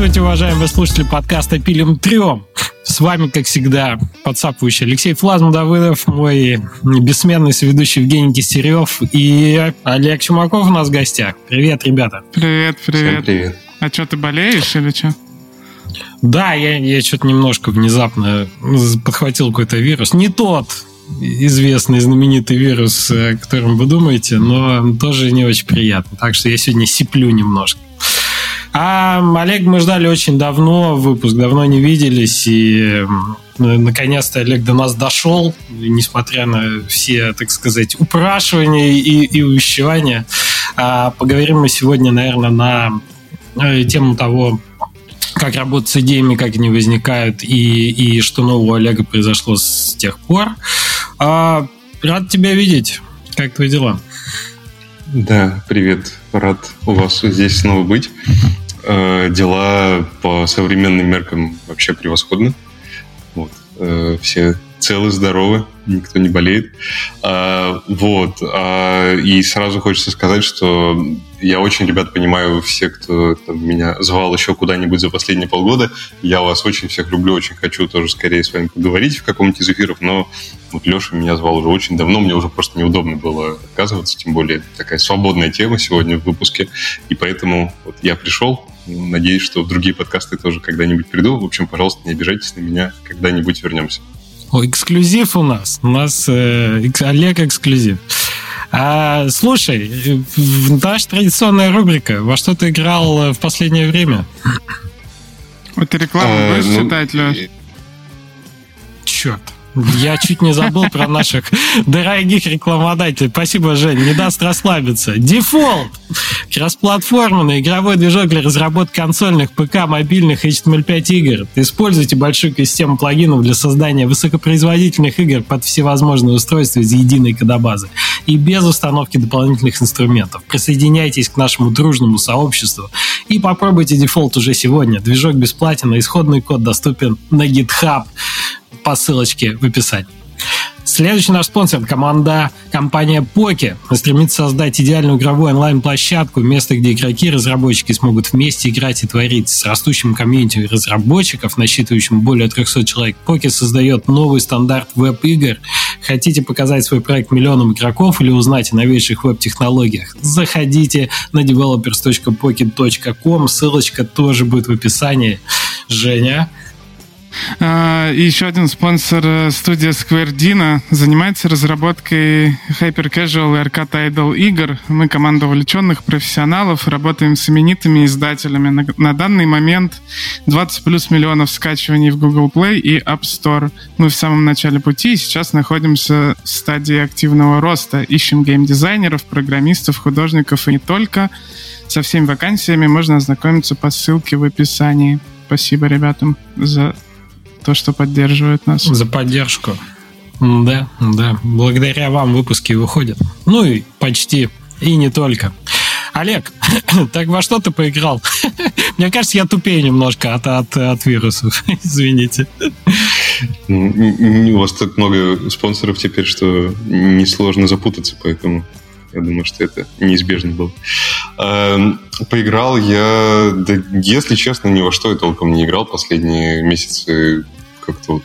Здравствуйте, уважаемые слушатели подкаста «Пилим трем». С вами, как всегда, подсапывающий Алексей Флазм Давыдов, мой бессменный соведущий Евгений Кистерев и Олег Чумаков у нас в гостях. Привет, ребята. Привет, привет. Всем привет. А что, ты болеешь или что? Да, я, я что-то немножко внезапно подхватил какой-то вирус. Не тот, известный знаменитый вирус, о котором вы думаете, но тоже не очень приятно. Так что я сегодня сиплю немножко. А Олег мы ждали очень давно, выпуск давно не виделись, и наконец-то Олег до нас дошел, несмотря на все, так сказать, упрашивания и, и увещевания. А поговорим мы сегодня, наверное, на э, тему того, как работать с идеями, как они возникают и, и что нового Олега произошло с тех пор. А, рад тебя видеть. Как твои дела? Да, привет. Рад у вас здесь снова быть. Э, дела по современным меркам вообще превосходны. Вот. Э, все целы, здоровы, никто не болеет. А, вот. А, и сразу хочется сказать, что я очень, ребят, понимаю все, кто там, меня звал еще куда-нибудь за последние полгода. Я вас очень всех люблю, очень хочу тоже скорее с вами поговорить в каком-нибудь из эфиров, но вот Леша меня звал уже очень давно, мне уже просто неудобно было отказываться, тем более такая свободная тема сегодня в выпуске, и поэтому вот я пришел, надеюсь, что в другие подкасты тоже когда-нибудь приду. В общем, пожалуйста, не обижайтесь на меня, когда-нибудь вернемся. О, эксклюзив у нас. У нас э, Олег эксклюзив. А, слушай, наша традиционная рубрика. Во что ты играл в последнее время? Вот рекламу а, будешь ну, читать, Леш? Черт. Я чуть не забыл про наших дорогих рекламодателей. Спасибо, Жень, не даст расслабиться. Defold! Кроссплатформенный игровой движок для разработки консольных, ПК, мобильных HTML5 игр. Используйте большую систему плагинов для создания высокопроизводительных игр под всевозможные устройства из единой кодобазы и без установки дополнительных инструментов. Присоединяйтесь к нашему дружному сообществу и попробуйте Defold уже сегодня. Движок бесплатен, а исходный код доступен на GitHub по ссылочке в описании. Следующий наш спонсор – команда компания Poki. Стремится создать идеальную игровую онлайн-площадку, место, где игроки и разработчики смогут вместе играть и творить. С растущим комьюнити разработчиков, насчитывающим более 300 человек, Poki создает новый стандарт веб-игр. Хотите показать свой проект миллионам игроков или узнать о новейших веб-технологиях? Заходите на developers.poki.com, ссылочка тоже будет в описании. Женя, и еще один спонсор э, студия Square Dino занимается разработкой Hyper Casual и Arcade Idle игр. Мы команда увлеченных профессионалов, работаем с именитыми издателями. На данный момент 20 плюс миллионов скачиваний в Google Play и App Store. Мы в самом начале пути и сейчас находимся в стадии активного роста. Ищем геймдизайнеров, программистов, художников и не только. Со всеми вакансиями можно ознакомиться по ссылке в описании. Спасибо ребятам за то, что поддерживает нас. За поддержку. Да, да. Благодаря вам выпуски выходят. Ну и почти. И не только. Олег, так во что ты поиграл? Мне кажется, я тупее немножко от, от, от вирусов. Извините. У вас так много спонсоров теперь, что несложно запутаться, поэтому я думаю, что это неизбежно было. Эм, поиграл я, да, если честно, ни во что я толком не играл последние месяцы. Как-то вот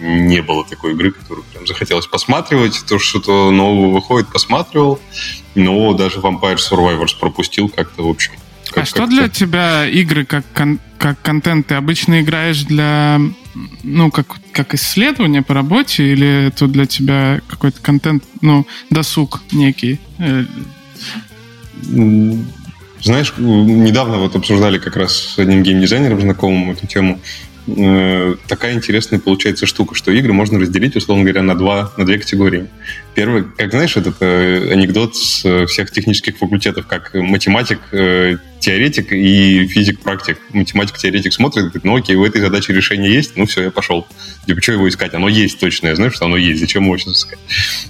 не было такой игры, которую прям захотелось посматривать. То, что что-то нового выходит, посматривал. Но даже Vampire Survivors пропустил как-то, в общем. Как, а что для тебя игры как, кон- как контент? Ты обычно играешь для, ну, как, как исследование по работе, или это для тебя какой-то контент, ну, досуг некий? Знаешь, недавно вот обсуждали как раз с одним геймдизайнером знакомым эту тему. Э, такая интересная получается штука, что игры можно разделить, условно говоря, на, два, на две категории. Первый, как знаешь, этот э, анекдот с э, всех технических факультетов, как математик, э, теоретик и физик-практик. Математик-теоретик смотрит и говорит, ну окей, у этой задачи решение есть, ну все, я пошел. Типа, что его искать? Оно есть точно, я знаю, что оно есть, зачем его сейчас искать?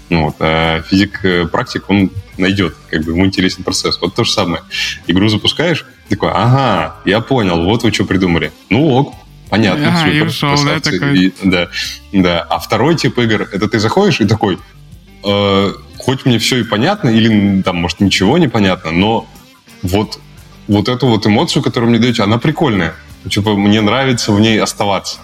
Ну, вот. А физик-практик, он найдет, как бы ему интересен процесс. Вот то же самое. Игру запускаешь, такой, ага, я понял, вот вы что придумали. Ну ок, Понятно. Ага, все, и ушел, да, такой? И, да, да. А второй тип игр, это ты заходишь и такой, э, хоть мне все и понятно, или там, может, ничего не понятно, но вот вот эту вот эмоцию, которую мне даете, она прикольная. Типа, мне нравится в ней оставаться.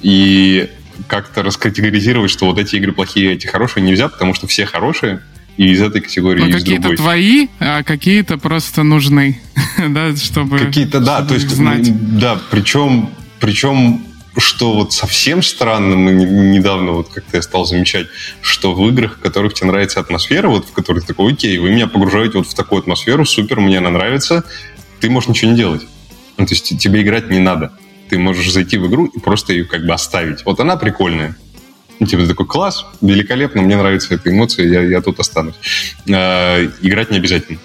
И как-то раскатегоризировать, что вот эти игры плохие, эти хорошие нельзя, потому что все хорошие, и из этой категории ну, какие-то другой. твои, а какие-то просто нужны, да, чтобы Какие-то, да, то есть, знать. да, причем, причем что вот совсем странно, мы недавно вот как-то я стал замечать, что в играх, в которых тебе нравится атмосфера, вот в которых такой, окей, вы меня погружаете вот в такую атмосферу, супер, мне она нравится, ты можешь ничего не делать. Ну, то есть тебе играть не надо. Ты можешь зайти в игру и просто ее как бы оставить. Вот она прикольная. Ну, типа, такой класс, великолепно, мне нравится эта эмоция, я, я тут останусь. Э, играть не обязательно.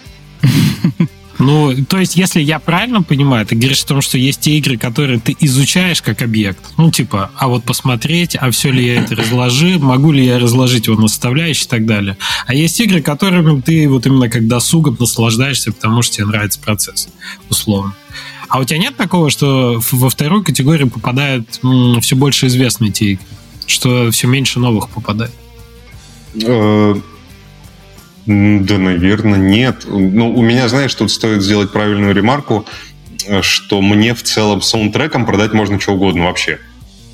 Ну, то есть, если я правильно понимаю, ты говоришь о том, что есть те игры, которые ты изучаешь как объект. Ну, типа, а вот посмотреть, а все ли я это разложи, могу ли я разложить его на составляющие и так далее. А есть игры, которыми ты вот именно как досугом наслаждаешься, потому что тебе нравится процесс, условно. А у тебя нет такого, что во вторую категорию попадают м, все больше известные те игры? Что все меньше новых попадает? Да, наверное, нет. Ну, у меня, знаешь, тут стоит сделать правильную ремарку, э, что мне в целом саундтреком продать можно что угодно вообще.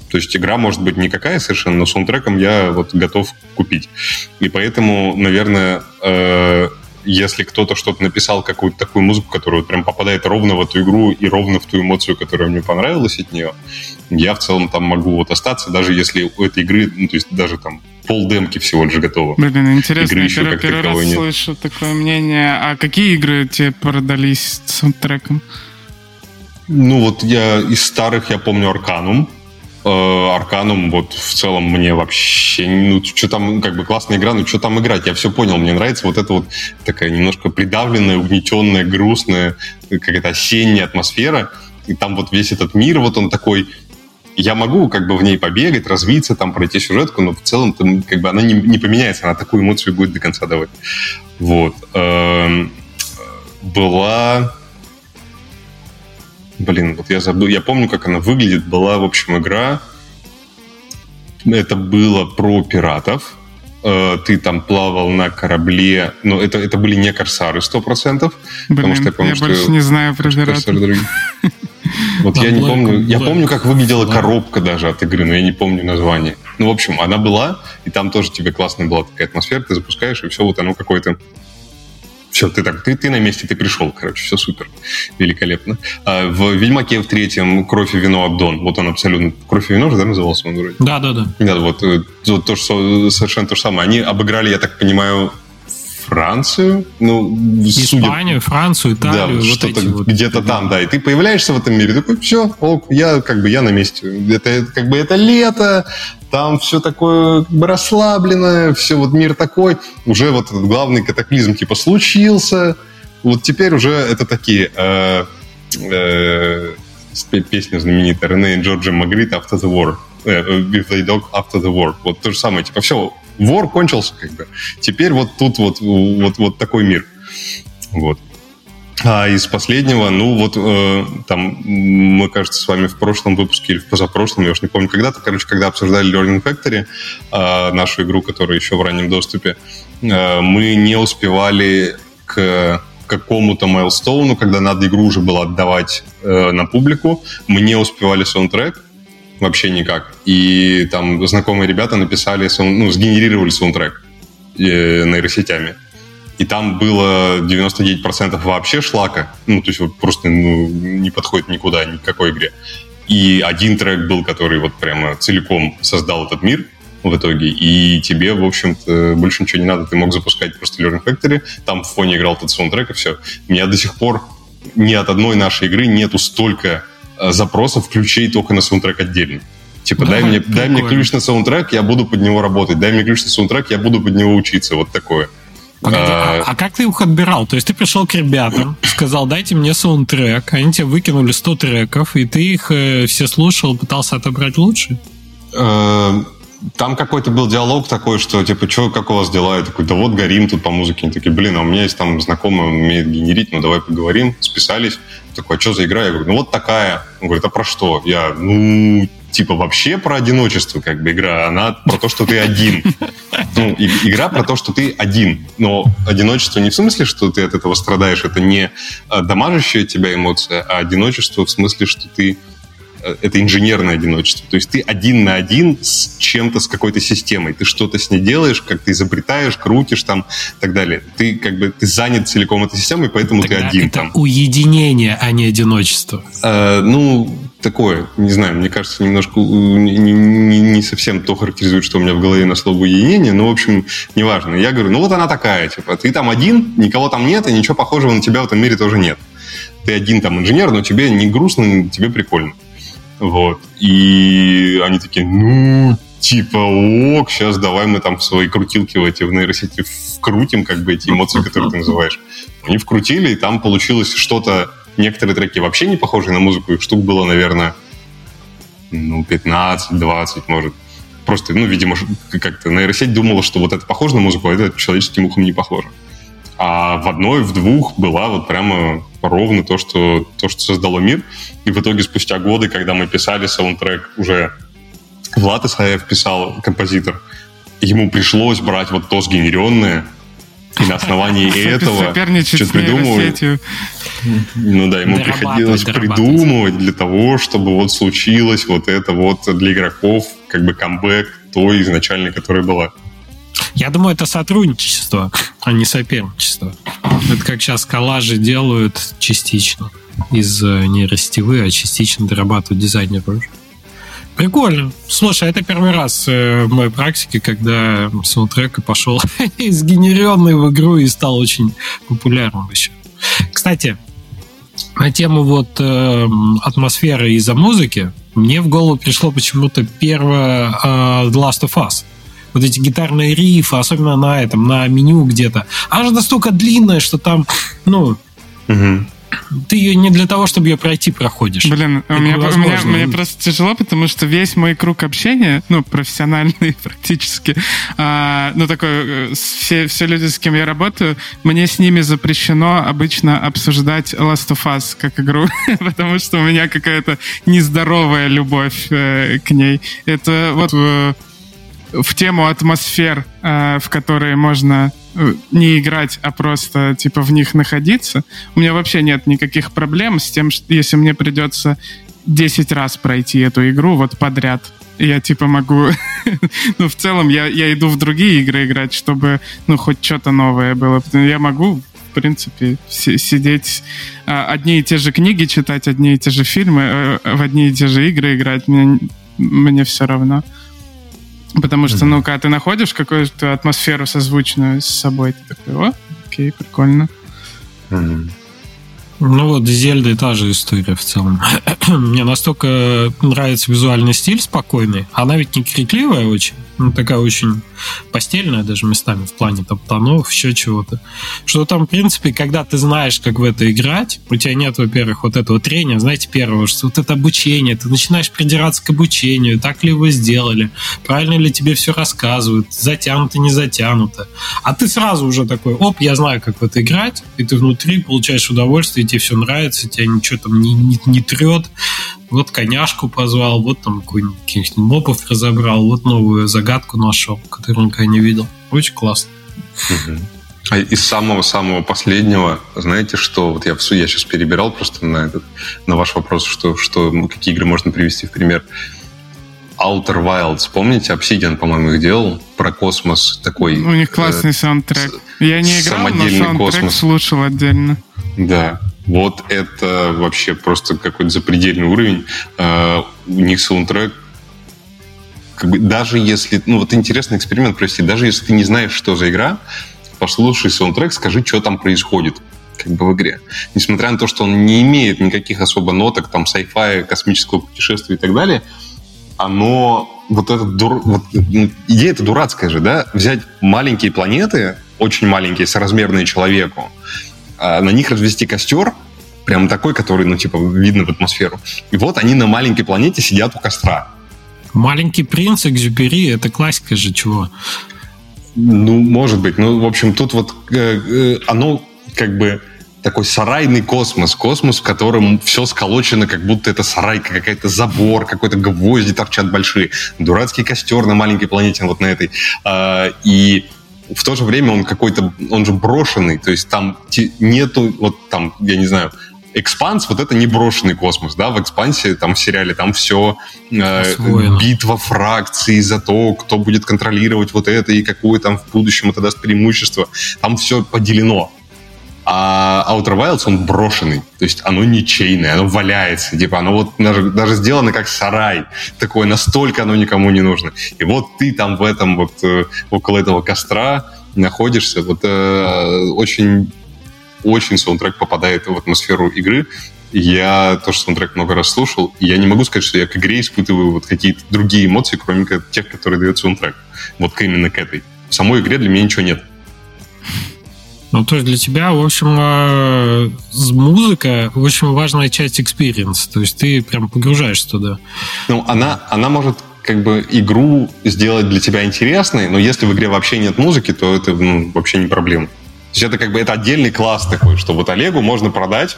То есть игра может быть никакая совершенно, но саундтреком я вот готов купить. И поэтому, наверное, э, если кто-то что-то написал, какую-то такую музыку, которая вот прям попадает ровно в эту игру и ровно в ту эмоцию, которая мне понравилась от нее, я в целом там могу вот остаться, даже если у этой игры, ну, то есть даже там полдемки всего лишь готово. Блин, интересно, игры я первый, раз нет. слышу такое мнение. А какие игры тебе продались с саундтреком? Ну, вот я из старых, я помню Арканум, Арканум вот в целом мне вообще, ну, что там, как бы классная игра, ну, что там играть, я все понял, мне нравится вот эта вот такая немножко придавленная, угнетенная, грустная, какая-то осенняя атмосфера, и там вот весь этот мир, вот он такой, я могу как бы в ней побегать, развиться, там пройти сюжетку, но в целом там, как бы она не, не поменяется, она такую эмоцию будет до конца давать. Вот. Эм, была Блин, вот я забыл. Я помню, как она выглядит. Была, в общем, игра. Это было про пиратов. Э, ты там плавал на корабле. Но это, это были не корсары, сто процентов. Потому что я помню, я что больше не знаю про пиратов. Вот я не помню. Я помню, как выглядела коробка даже от игры, но я не помню название. Ну, в общем, она была, и там тоже тебе классная была такая атмосфера, ты запускаешь, и все вот оно какое-то все, ты так, ты, ты на месте, ты пришел, короче, все супер, великолепно. А в Ведьмаке в третьем «Кровь и вино Абдон», вот он абсолютно, «Кровь и вино» же, да, назывался он вроде? Да, да, да. Да, вот, э, вот то, что, совершенно то же самое. Они обыграли, я так понимаю, Францию, ну, Испанию, судя... Францию, Италию, да, вот что-то вот, где-то там, да, и ты появляешься в этом мире, такой, все, ок, я как бы я на месте, это как бы это лето, там все такое как бы расслабленное, все вот мир такой, уже вот этот главный катаклизм типа случился, вот теперь уже это такие э, э, песня знаменитая Рене и Джорджа Магрит After the War, э, With the Dog After the War, вот то же самое, типа все, вор кончился, как бы. Теперь вот тут вот, вот, вот такой мир. Вот. А из последнего, ну вот э, там мы, кажется, с вами в прошлом выпуске или в позапрошлом, я уж не помню, когда-то, короче, когда обсуждали Learning Factory, э, нашу игру, которая еще в раннем доступе, э, мы не успевали к какому-то майлстоуну, когда надо игру уже было отдавать э, на публику, мы не успевали саундтрек, вообще никак. И там знакомые ребята написали, ну, сгенерировали саундтрек э, нейросетями. И там было 99% вообще шлака. Ну, то есть вот просто ну, не подходит никуда, ни к какой игре. И один трек был, который вот прямо целиком создал этот мир в итоге. И тебе, в общем-то, больше ничего не надо. Ты мог запускать просто Learning Factory, там в фоне играл этот саундтрек, и все. Меня до сих пор ни от одной нашей игры нету столько запросов ключей только на саундтрек отдельно. Типа, да, дай, мне, дай мне ключ на саундтрек, я буду под него работать. Дай мне ключ на саундтрек, я буду под него учиться. Вот такое. Погоди, а, а, а как ты их отбирал? То есть ты пришел к ребятам, сказал, дайте мне саундтрек, они тебе выкинули 100 треков, и ты их э, все слушал, пытался отобрать лучше? Э, там какой-то был диалог такой, что типа, что, как у вас дела? Я такой, да вот горим тут по музыке. Они такие, блин, а у меня есть там знакомый, он умеет генерить, ну давай поговорим. Списались. Такой, а что за игра? Я говорю, ну вот такая. Он говорит, а про что? Я, ну, типа вообще про одиночество, как бы игра, она про то, что ты один. Ну, и, игра про то, что ты один. Но одиночество не в смысле, что ты от этого страдаешь, это не а, дамажащая тебя эмоция, а одиночество в смысле, что ты э, это инженерное одиночество. То есть ты один на один с чем-то, с какой-то системой. Ты что-то с ней делаешь, как ты изобретаешь, крутишь там и так далее. Ты как бы ты занят целиком этой системой, поэтому Тогда ты один это там. уединение, а не одиночество. Э, ну, такое, не знаю, мне кажется, немножко э, не, не, не совсем то характеризует, что у меня в голове на слово уединение, но, в общем, неважно. Я говорю, ну вот она такая, типа, ты там один, никого там нет, и ничего похожего на тебя в этом мире тоже нет. Ты один там инженер, но тебе не грустно, тебе прикольно. Вот. И они такие, ну, типа, ок, сейчас давай мы там в свои крутилки в эти в нейросети вкрутим, как бы, эти эмоции, которые ты называешь. Они вкрутили, и там получилось что-то Некоторые треки вообще не похожи на музыку, их штук было, наверное, ну, 15-20, может. Просто, ну, видимо, как-то нейросеть думала, что вот это похоже на музыку, а это человеческим ухом не похоже. А в одной, в двух была вот прямо ровно то, что, то, что создало мир. И в итоге спустя годы, когда мы писали саундтрек, уже Влад Исаев писал, композитор, ему пришлось брать вот то сгенеренное, и на основании этого что-то придумывать. Ну да, ему приходилось придумывать для того, чтобы вот случилось вот это вот для игроков как бы камбэк той изначальной, которая была. Я думаю, это сотрудничество, а не соперничество. Это как сейчас коллажи делают частично из э, нейросетевые, а частично дорабатывают дизайнеры. Прикольно. Слушай, это первый раз э, в моей практике, когда саундтрек пошел сгенеренный в игру и стал очень популярным еще. Кстати, на тему вот э, атмосферы из-за музыки, мне в голову пришло почему-то первое э, The Last of Us. Вот эти гитарные рифы, особенно на этом, на меню где-то. Она же настолько длинная, что там, ну, угу ты ее не для того, чтобы ее пройти, проходишь. Блин, у меня, у меня, мне просто тяжело, потому что весь мой круг общения, ну, профессиональный практически, а, ну, такой, э, все, все люди, с кем я работаю, мне с ними запрещено обычно обсуждать Last of Us как игру, потому что у меня какая-то нездоровая любовь э, к ней. Это вот... В тему атмосфер, э, в которые можно э, не играть, а просто типа в них находиться, у меня вообще нет никаких проблем с тем, что если мне придется 10 раз пройти эту игру вот подряд. Я типа могу... ну, в целом я, я иду в другие игры играть, чтобы, ну, хоть что-то новое было. Я могу в принципе, сидеть, а, одни и те же книги читать, одни и те же фильмы, э, в одни и те же игры играть, мне, мне все равно. Потому что, ну, когда ты находишь какую-то атмосферу созвучную с собой, ты такой, о, окей, прикольно. Ну вот, Зельда та же история в целом. Мне настолько нравится визуальный стиль спокойный. Она ведь не крикливая очень ну, такая очень постельная даже местами в плане там тонов, еще чего-то. Что там, в принципе, когда ты знаешь, как в это играть, у тебя нет, во-первых, вот этого трения, знаете, первого, что вот это обучение, ты начинаешь придираться к обучению, так ли вы сделали, правильно ли тебе все рассказывают, затянуто, не затянуто. А ты сразу уже такой, оп, я знаю, как в это играть, и ты внутри получаешь удовольствие, и тебе все нравится, тебя ничего там не, не, не трет, вот коняшку позвал, вот там каких-нибудь мопов разобрал, вот новую загадку нашел, которую никогда не видел. Очень классно. А из самого-самого последнего, знаете, что вот я, я сейчас перебирал просто на, этот, на ваш вопрос, что, что, какие игры можно привести в пример. Outer Wilds, помните, Obsidian, по-моему, их делал, про космос такой. У них классный э, саундтрек. Я не играл, но саундтрек космос. слушал отдельно. Да, вот это вообще просто какой-то запредельный уровень. Uh, у них саундтрек как бы даже если, ну вот интересный эксперимент провести, даже если ты не знаешь, что за игра, послушай саундтрек, скажи, что там происходит как бы в игре. Несмотря на то, что он не имеет никаких особо ноток, там, sci-fi, космического путешествия и так далее, оно, вот это, дур, вот, ну, идея это дурацкая же, да, взять маленькие планеты, очень маленькие, соразмерные человеку, а на них развести костер, прям такой, который, ну, типа, видно в атмосферу. И вот они на маленькой планете сидят у костра. Маленький принц Экзюпери, это классика же чего? Ну, может быть. Ну, в общем, тут вот э, э, оно как бы такой сарайный космос, космос, в котором все сколочено, как будто это сарайка, какая-то забор, какой-то гвозди торчат большие, дурацкий костер на маленькой планете, вот на этой. А, и в то же время он какой-то, он же брошенный, то есть там нету, вот там, я не знаю, Экспанс, вот это не брошенный космос, да, в Экспансе, там в сериале, там все э, битва фракций за то, кто будет контролировать вот это и какое там в будущем это даст преимущество. Там все поделено. А Outer Wilds, он брошенный. То есть оно ничейное, оно валяется. Типа оно вот даже, даже сделано как сарай. Такое, настолько оно никому не нужно. И вот ты там в этом вот, э, около этого костра находишься. Вот э, очень, очень саундтрек попадает в атмосферу игры. Я тоже саундтрек много раз слушал, и я не могу сказать, что я к игре испытываю вот какие-то другие эмоции, кроме тех, которые дает саундтрек. Вот именно к этой. В самой игре для меня ничего нет. Ну, то есть для тебя, в общем, э, музыка очень важная часть experience а. То есть ты прям погружаешься туда. Ну, она, она может как бы игру сделать для тебя интересной, но если в игре вообще нет музыки, то это ну, вообще не проблема. То есть это как бы это отдельный класс такой, что вот Олегу можно продать,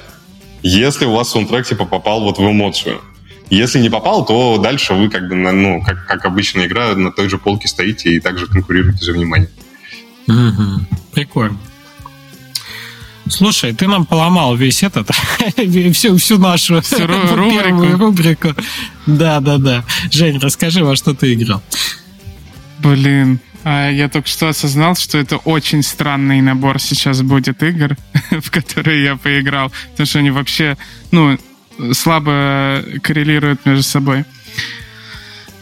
если у вас саундтрек типа попал вот в эмоцию. Если не попал, то дальше вы как бы, ну, как, как обычная игра, на той же полке стоите и также конкурируете за внимание. Угу. Прикольно. Слушай, ты нам поломал весь этот, всю, всю нашу всю рубрику. рубрику. Да, да, да. Жень, расскажи, во что ты играл. Блин, а я только что осознал, что это очень странный набор сейчас будет игр, в которые я поиграл, потому что они вообще, ну, слабо коррелируют между собой.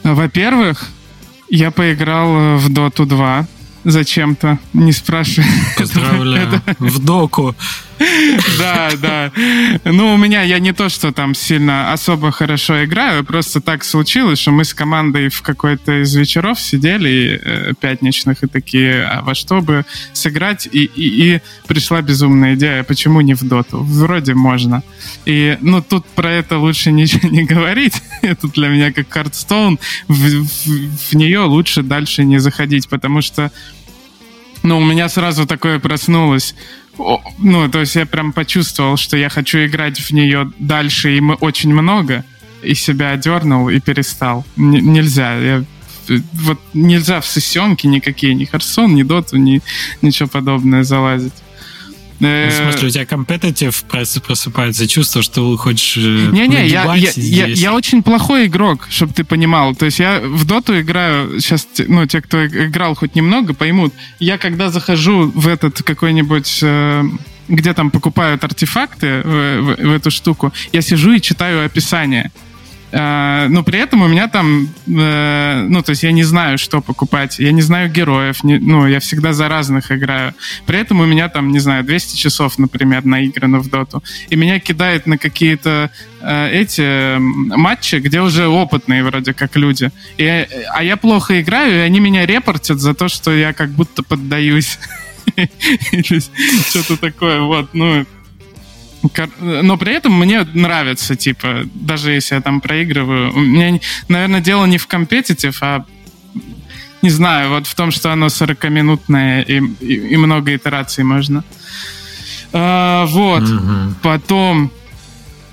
Во-первых, я поиграл в Dota 2, зачем-то, не спрашивай. Поздравляю. В доку. Да, да. Ну, у меня, я не то, что там сильно особо хорошо играю, просто так случилось, что мы с командой в какой-то из вечеров сидели э, пятничных и такие, а во что бы сыграть, и, и, и пришла безумная идея, почему не в доту? Вроде можно. И, ну, тут про это лучше ничего не говорить. это для меня как Кардстоун. В, в, в нее лучше дальше не заходить, потому что ну, у меня сразу такое проснулось. Ну, то есть я прям почувствовал, что я хочу играть в нее дальше, и мы очень много, и себя одернул и перестал. Н- нельзя. Я вот нельзя в сессионки никакие, ни Харсон, ни Доту, ни ничего подобное залазить. Э, в смысле, у тебя компетитив просыпается чувство, что хочешь э, Не-не, я, я, я, я очень плохой игрок, чтобы ты понимал. То есть я в доту играю, сейчас, ну, те, кто играл хоть немного, поймут. Я когда захожу в этот какой-нибудь э, где там покупают артефакты в, в, в эту штуку, я сижу и читаю описание. Э, но при этом у меня там, э, ну, то есть я не знаю, что покупать, я не знаю героев, не, ну, я всегда за разных играю. При этом у меня там, не знаю, 200 часов, например, наиграно в доту. И меня кидает на какие-то э, эти матчи, где уже опытные вроде как люди. И, а я плохо играю, и они меня репортят за то, что я как будто поддаюсь. Что-то такое, вот, ну, но при этом мне нравится, типа, даже если я там проигрываю. У меня, наверное, дело не в компетитив, а не знаю, вот в том, что оно 40-минутное и, и, и много итераций можно. А, вот. Mm-hmm. Потом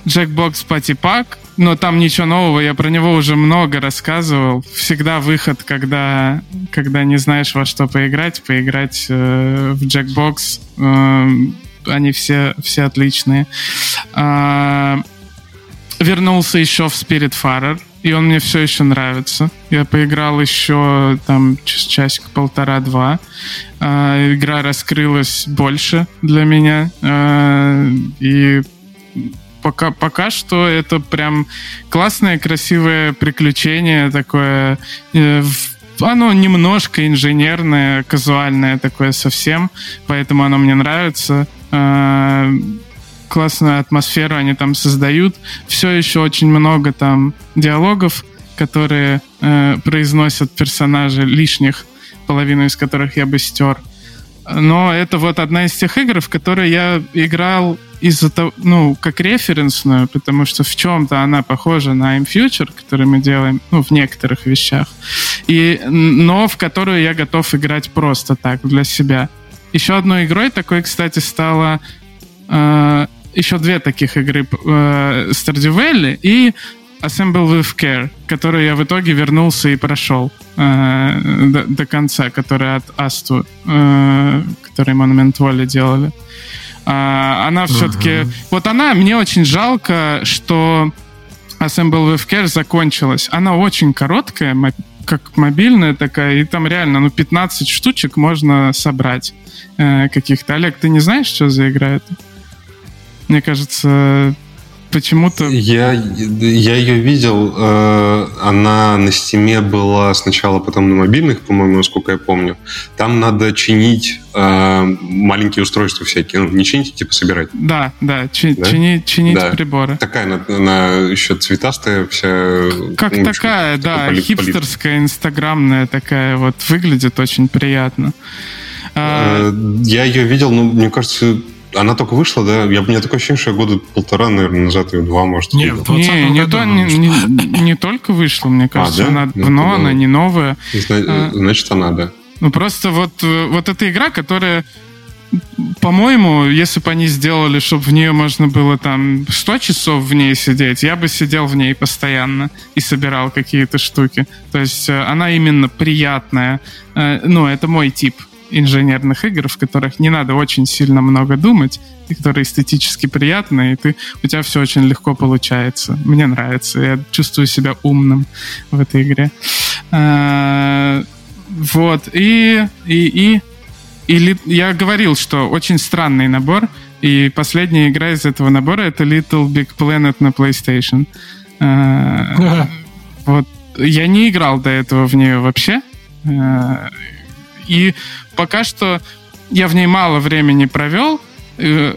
Jackbox Party Pack, но там ничего нового, я про него уже много рассказывал. Всегда выход, когда, когда не знаешь, во что поиграть, поиграть э, в Jackbox. Э, они все, все отличные. А, вернулся еще в Spirit Farer, и он мне все еще нравится. Я поиграл еще там часик-полтора-два. А, игра раскрылась больше для меня. А, и пока, пока что это прям классное, красивое приключение такое. Э, оно немножко инженерное, казуальное такое совсем, поэтому оно мне нравится. Э, классную атмосферу они там создают. Все еще очень много там диалогов, которые э, произносят персонажи лишних, половину из которых я бы стер. Но это вот одна из тех игр, в которые я играл из-за того, ну, как референсную, потому что в чем-то она похожа на I'm Future, который мы делаем, ну, в некоторых вещах, и, но в которую я готов играть просто так, для себя. Еще одной игрой такой, кстати, стала э, еще две таких игры э, Stardew и Assemble with Care, который я в итоге вернулся и прошел э, до, до конца, который от Асту, э, который Monument Valley делали. А, она все-таки... Uh-huh. Вот она, мне очень жалко, что Assemble with Care закончилась. Она очень короткая, как мобильная такая, и там реально, ну, 15 штучек можно собрать э, каких-то. Олег, ты не знаешь, что за игра это? Мне кажется, почему-то... Я, я ее видел, э, она на стиме была сначала, потом на мобильных, по-моему, насколько я помню. Там надо чинить э, маленькие устройства всякие. Ну, не чинить, а типа собирать. Да, да, чи- да? чинить, чинить да. приборы. Такая, она, она еще цветастая вся. Как ну, такая, общем, да, такая хипстерская, инстаграмная такая вот, выглядит очень приятно. А, э, я ее видел, ну, мне кажется, она только вышла, да? Я, у меня такое ощущение, что я года полтора, наверное, назад ее два, может, Нет, не, не, то, не, не, не только вышла, мне а, кажется, а, да? она давно, ну, она не новая. А, значит, она, да. Ну, просто вот, вот эта игра, которая по-моему, если бы они сделали, чтобы в нее можно было там 100 часов в ней сидеть, я бы сидел в ней постоянно и собирал какие-то штуки. То есть э, она именно приятная. Э, ну, это мой тип инженерных игр, в которых не надо очень сильно много думать, и которые эстетически приятные, и ты, у тебя все очень легко получается. Мне нравится. Я чувствую себя умным в этой игре. А, вот. И, и, и, и я говорил, что очень странный набор, и последняя игра из этого набора это Little Big Planet на PlayStation. А, вот. Я не играл до этого в нее вообще. И пока что я в ней мало времени провел. Э,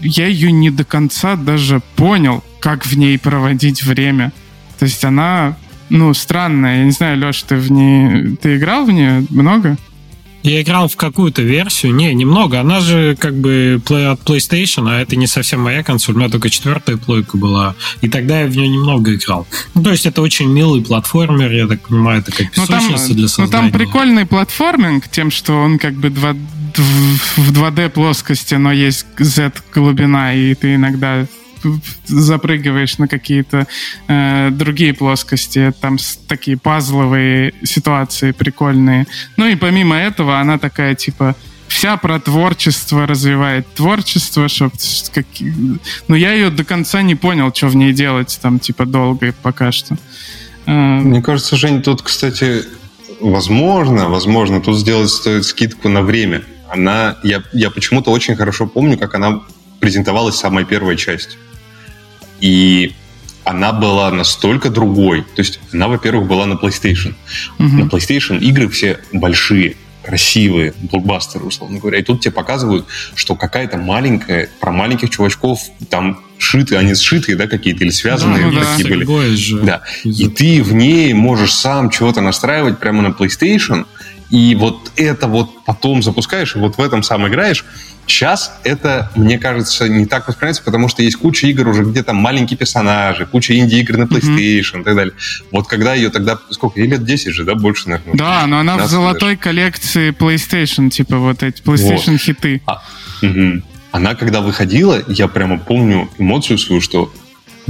я ее не до конца даже понял, как в ней проводить время. То есть она, ну, странная. Я не знаю, Леш, ты в ней... Ты играл в нее много? Я играл в какую-то версию, не, немного. Она же как бы от PlayStation, а это не совсем моя консоль, у меня только четвертая плойка была. И тогда я в нее немного играл. Ну, то есть это очень милый платформер, я так понимаю, это как песочница ну, для создания. Ну, там прикольный платформинг тем, что он как бы 2, в 2D плоскости, но есть Z глубина, и ты иногда запрыгиваешь на какие-то э, другие плоскости, там такие пазловые ситуации прикольные. Ну и помимо этого она такая типа вся про творчество развивает творчество, чтобы как... но я ее до конца не понял, что в ней делать там типа долго пока что. Э, Мне кажется, Жень, тут, кстати, возможно, возможно, тут сделать стоит скидку на время. Она, я, я почему-то очень хорошо помню, как она презентовалась самая первая часть. И она была настолько другой. То есть она, во-первых, была на PlayStation. Uh-huh. На PlayStation игры все большие, красивые, блокбастеры, условно говоря. И тут тебе показывают, что какая-то маленькая, про маленьких чувачков там шиты, они сшитые, да, какие-то, или связанные ну, такие да. были. Же. Да. И ты в ней можешь сам чего-то настраивать прямо на PlayStation, и вот это вот потом запускаешь, и вот в этом сам играешь, Сейчас это, мне кажется, не так воспринимается, потому что есть куча игр уже, где там маленькие персонажи, куча инди-игр на PlayStation mm-hmm. и так далее. Вот когда ее тогда, сколько, ей лет 10 же, да, больше, наверное? Да, но она в золотой даже. коллекции PlayStation, типа вот эти PlayStation вот. хиты. А, угу. Она когда выходила, я прямо помню эмоцию свою, что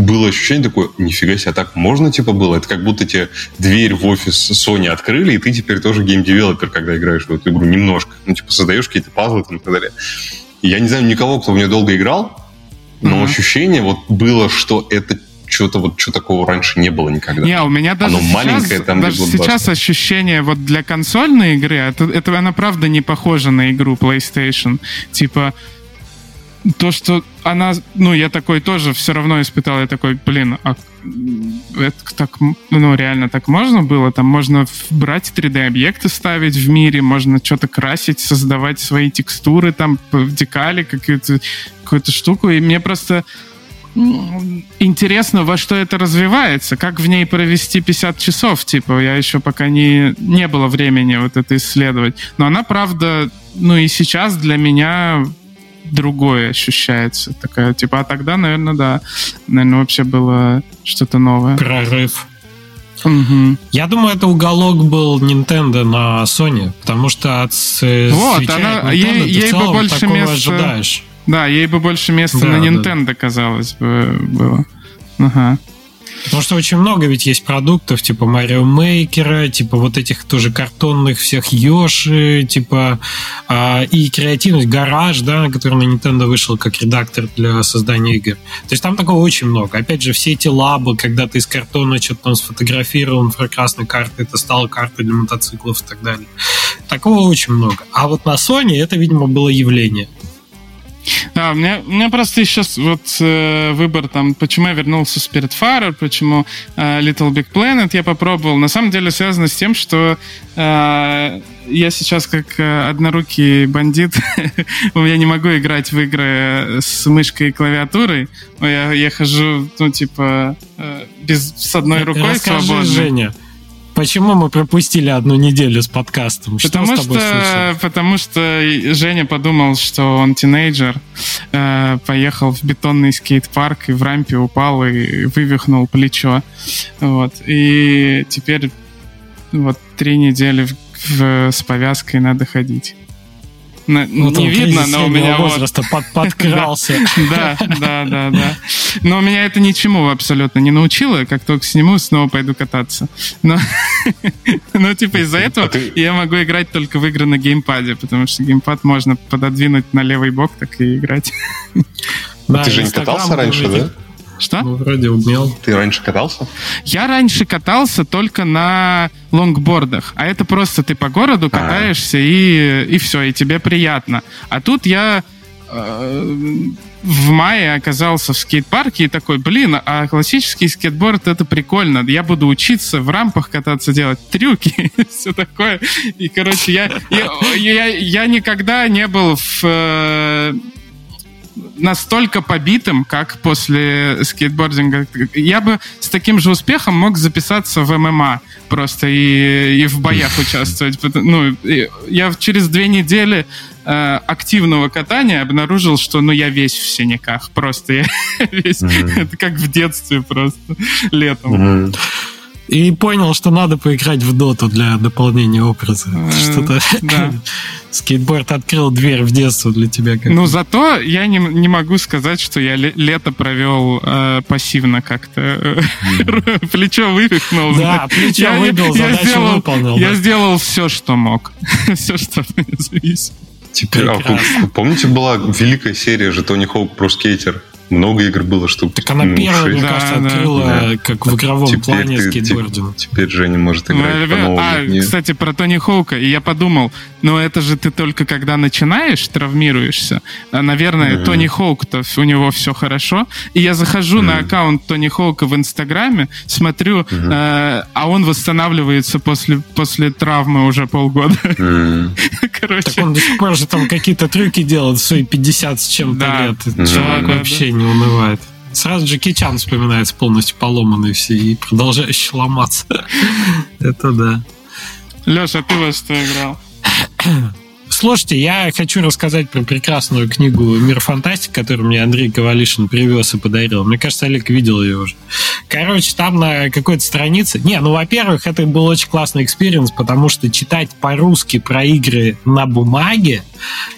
было ощущение такое, нифига себе, а так можно типа было? Это как будто тебе дверь в офис Sony открыли, и ты теперь тоже гейм-девелопер, когда играешь в эту игру немножко. Ну, типа, создаешь какие-то пазлы там и так далее. Я не знаю никого, кто в нее долго играл, но mm-hmm. ощущение вот было, что это что-то вот что такого раньше не было никогда. Не, у меня даже Оно сейчас, маленькое, там даже сейчас ощущение вот для консольной игры, это, это она правда не похожа на игру PlayStation. Типа то, что она, ну, я такой тоже все равно испытал, я такой, блин, а это так, ну, реально так можно было? Там можно брать 3D-объекты ставить в мире, можно что-то красить, создавать свои текстуры, там, декали, какую-то какую штуку, и мне просто интересно, во что это развивается, как в ней провести 50 часов, типа, я еще пока не, не было времени вот это исследовать. Но она, правда, ну и сейчас для меня другое ощущается. Такая, типа, а тогда, наверное, да. Наверное, вообще было что-то новое. Прорыв. Угу. Я думаю, это уголок был Nintendo на Sony, потому что от вот, она, Nintendo ей, ты ей бы больше места... ожидаешь. Да, ей бы больше места Да, на да. Nintendo, казалось бы, было. Ага. Потому что очень много ведь есть продуктов, типа Марио Мейкера, типа вот этих тоже картонных всех Йоши, типа а, и креативность, гараж, да, который на Nintendo вышел как редактор для создания игр. То есть там такого очень много. Опять же, все эти лабы, когда ты из картона что-то там сфотографировал, инфракрасной карты, это стало картой для мотоциклов и так далее. Такого очень много. А вот на Sony это, видимо, было явление. Да, у меня, у меня просто еще с- вот э, выбор там, почему я вернулся в Spiritfarer, почему э, Little Big Planet я попробовал. На самом деле связано с тем, что э, я сейчас как э, однорукий бандит, я не могу играть в игры с мышкой и клавиатурой. Я, я хожу, ну, типа, э, без, с одной рукой Расскажи, свободно. Женя, почему мы пропустили одну неделю с подкастом? Потому что с тобой что, случилось? потому что Женя подумал, что он тинейджер, э, поехал в бетонный скейт-парк и в рампе упал и вывихнул плечо. Вот. И теперь вот три недели в- в- с повязкой надо ходить. На- Вот не видно, но у меня вот возраста под- подкрался. да, да, да, да. Но меня это ничему абсолютно не научило. Как только сниму, снова пойду кататься. Но, ну, типа, из-за этого А ты- я могу играть только в игры на геймпаде, потому что геймпад можно пододвинуть на левый бок, так и играть. Да, Ты же не катался раньше, да? Что? Ну, вроде умел. Ты раньше катался? Я раньше катался только на лонгбордах, а это просто ты по городу катаешься и, и все, и тебе приятно. А тут я э, в мае оказался в скейт-парке и такой, блин, а классический скейтборд это прикольно, я буду учиться в рампах кататься, делать трюки, все такое. И, короче, я, я, я, я никогда не был в... настолько побитым, как после скейтбординга. Я бы с таким же успехом мог записаться в ММА просто и, и в боях участвовать. Ну, я через две недели э, активного катания обнаружил, что ну я весь в синяках. Просто я весь... Это как в детстве просто летом. Мгм. И понял, что надо поиграть в доту для дополнения образа. Что-то да. скейтборд открыл дверь в детство для тебя. как Ну, зато я не, не могу сказать, что я ле- лето провел э, пассивно как-то. Плечо вывихнул. Да, плечо Я- выбил, я задачу сделал- выполнил, Я да. сделал все, что мог. Все, что зависит. Теперь, а помните, была великая серия же Тони Хоук про скейтер? Много игр было, штук. Так она первая, мне шесть. Да, кажется, да. открыла Да. как в игровом Теперь плане ты- скейтбординг. те- Теперь Женя может играть Ну, по ребят, новому. а, Нет. кстати, про Тони Хоука. И я подумал, ну это же ты только когда начинаешь, травмируешься. А, наверное, Мгм. Тони Хоук-то у него все хорошо. И я захожу на Мгм. аккаунт Тони Хоука в Инстаграме, смотрю, э, а он восстанавливается после, после травмы уже полгода. М. Короче, Так он до сих пор же там какие-то трюки делает в свои 50 с чем-то Да. лет. Человек да, вообще не унывает. Сразу Джеки Чан вспоминается полностью поломанный все и продолжающий ломаться. Это да. Леша, ты во что играл? Слушайте, я хочу рассказать про прекрасную книгу «Мир фантастики», которую мне Андрей Ковалишин привез и подарил. Мне кажется, Олег видел ее уже. Короче, там на какой-то странице... Не, ну, во-первых, это был очень классный experience, потому что читать по-русски про игры на бумаге,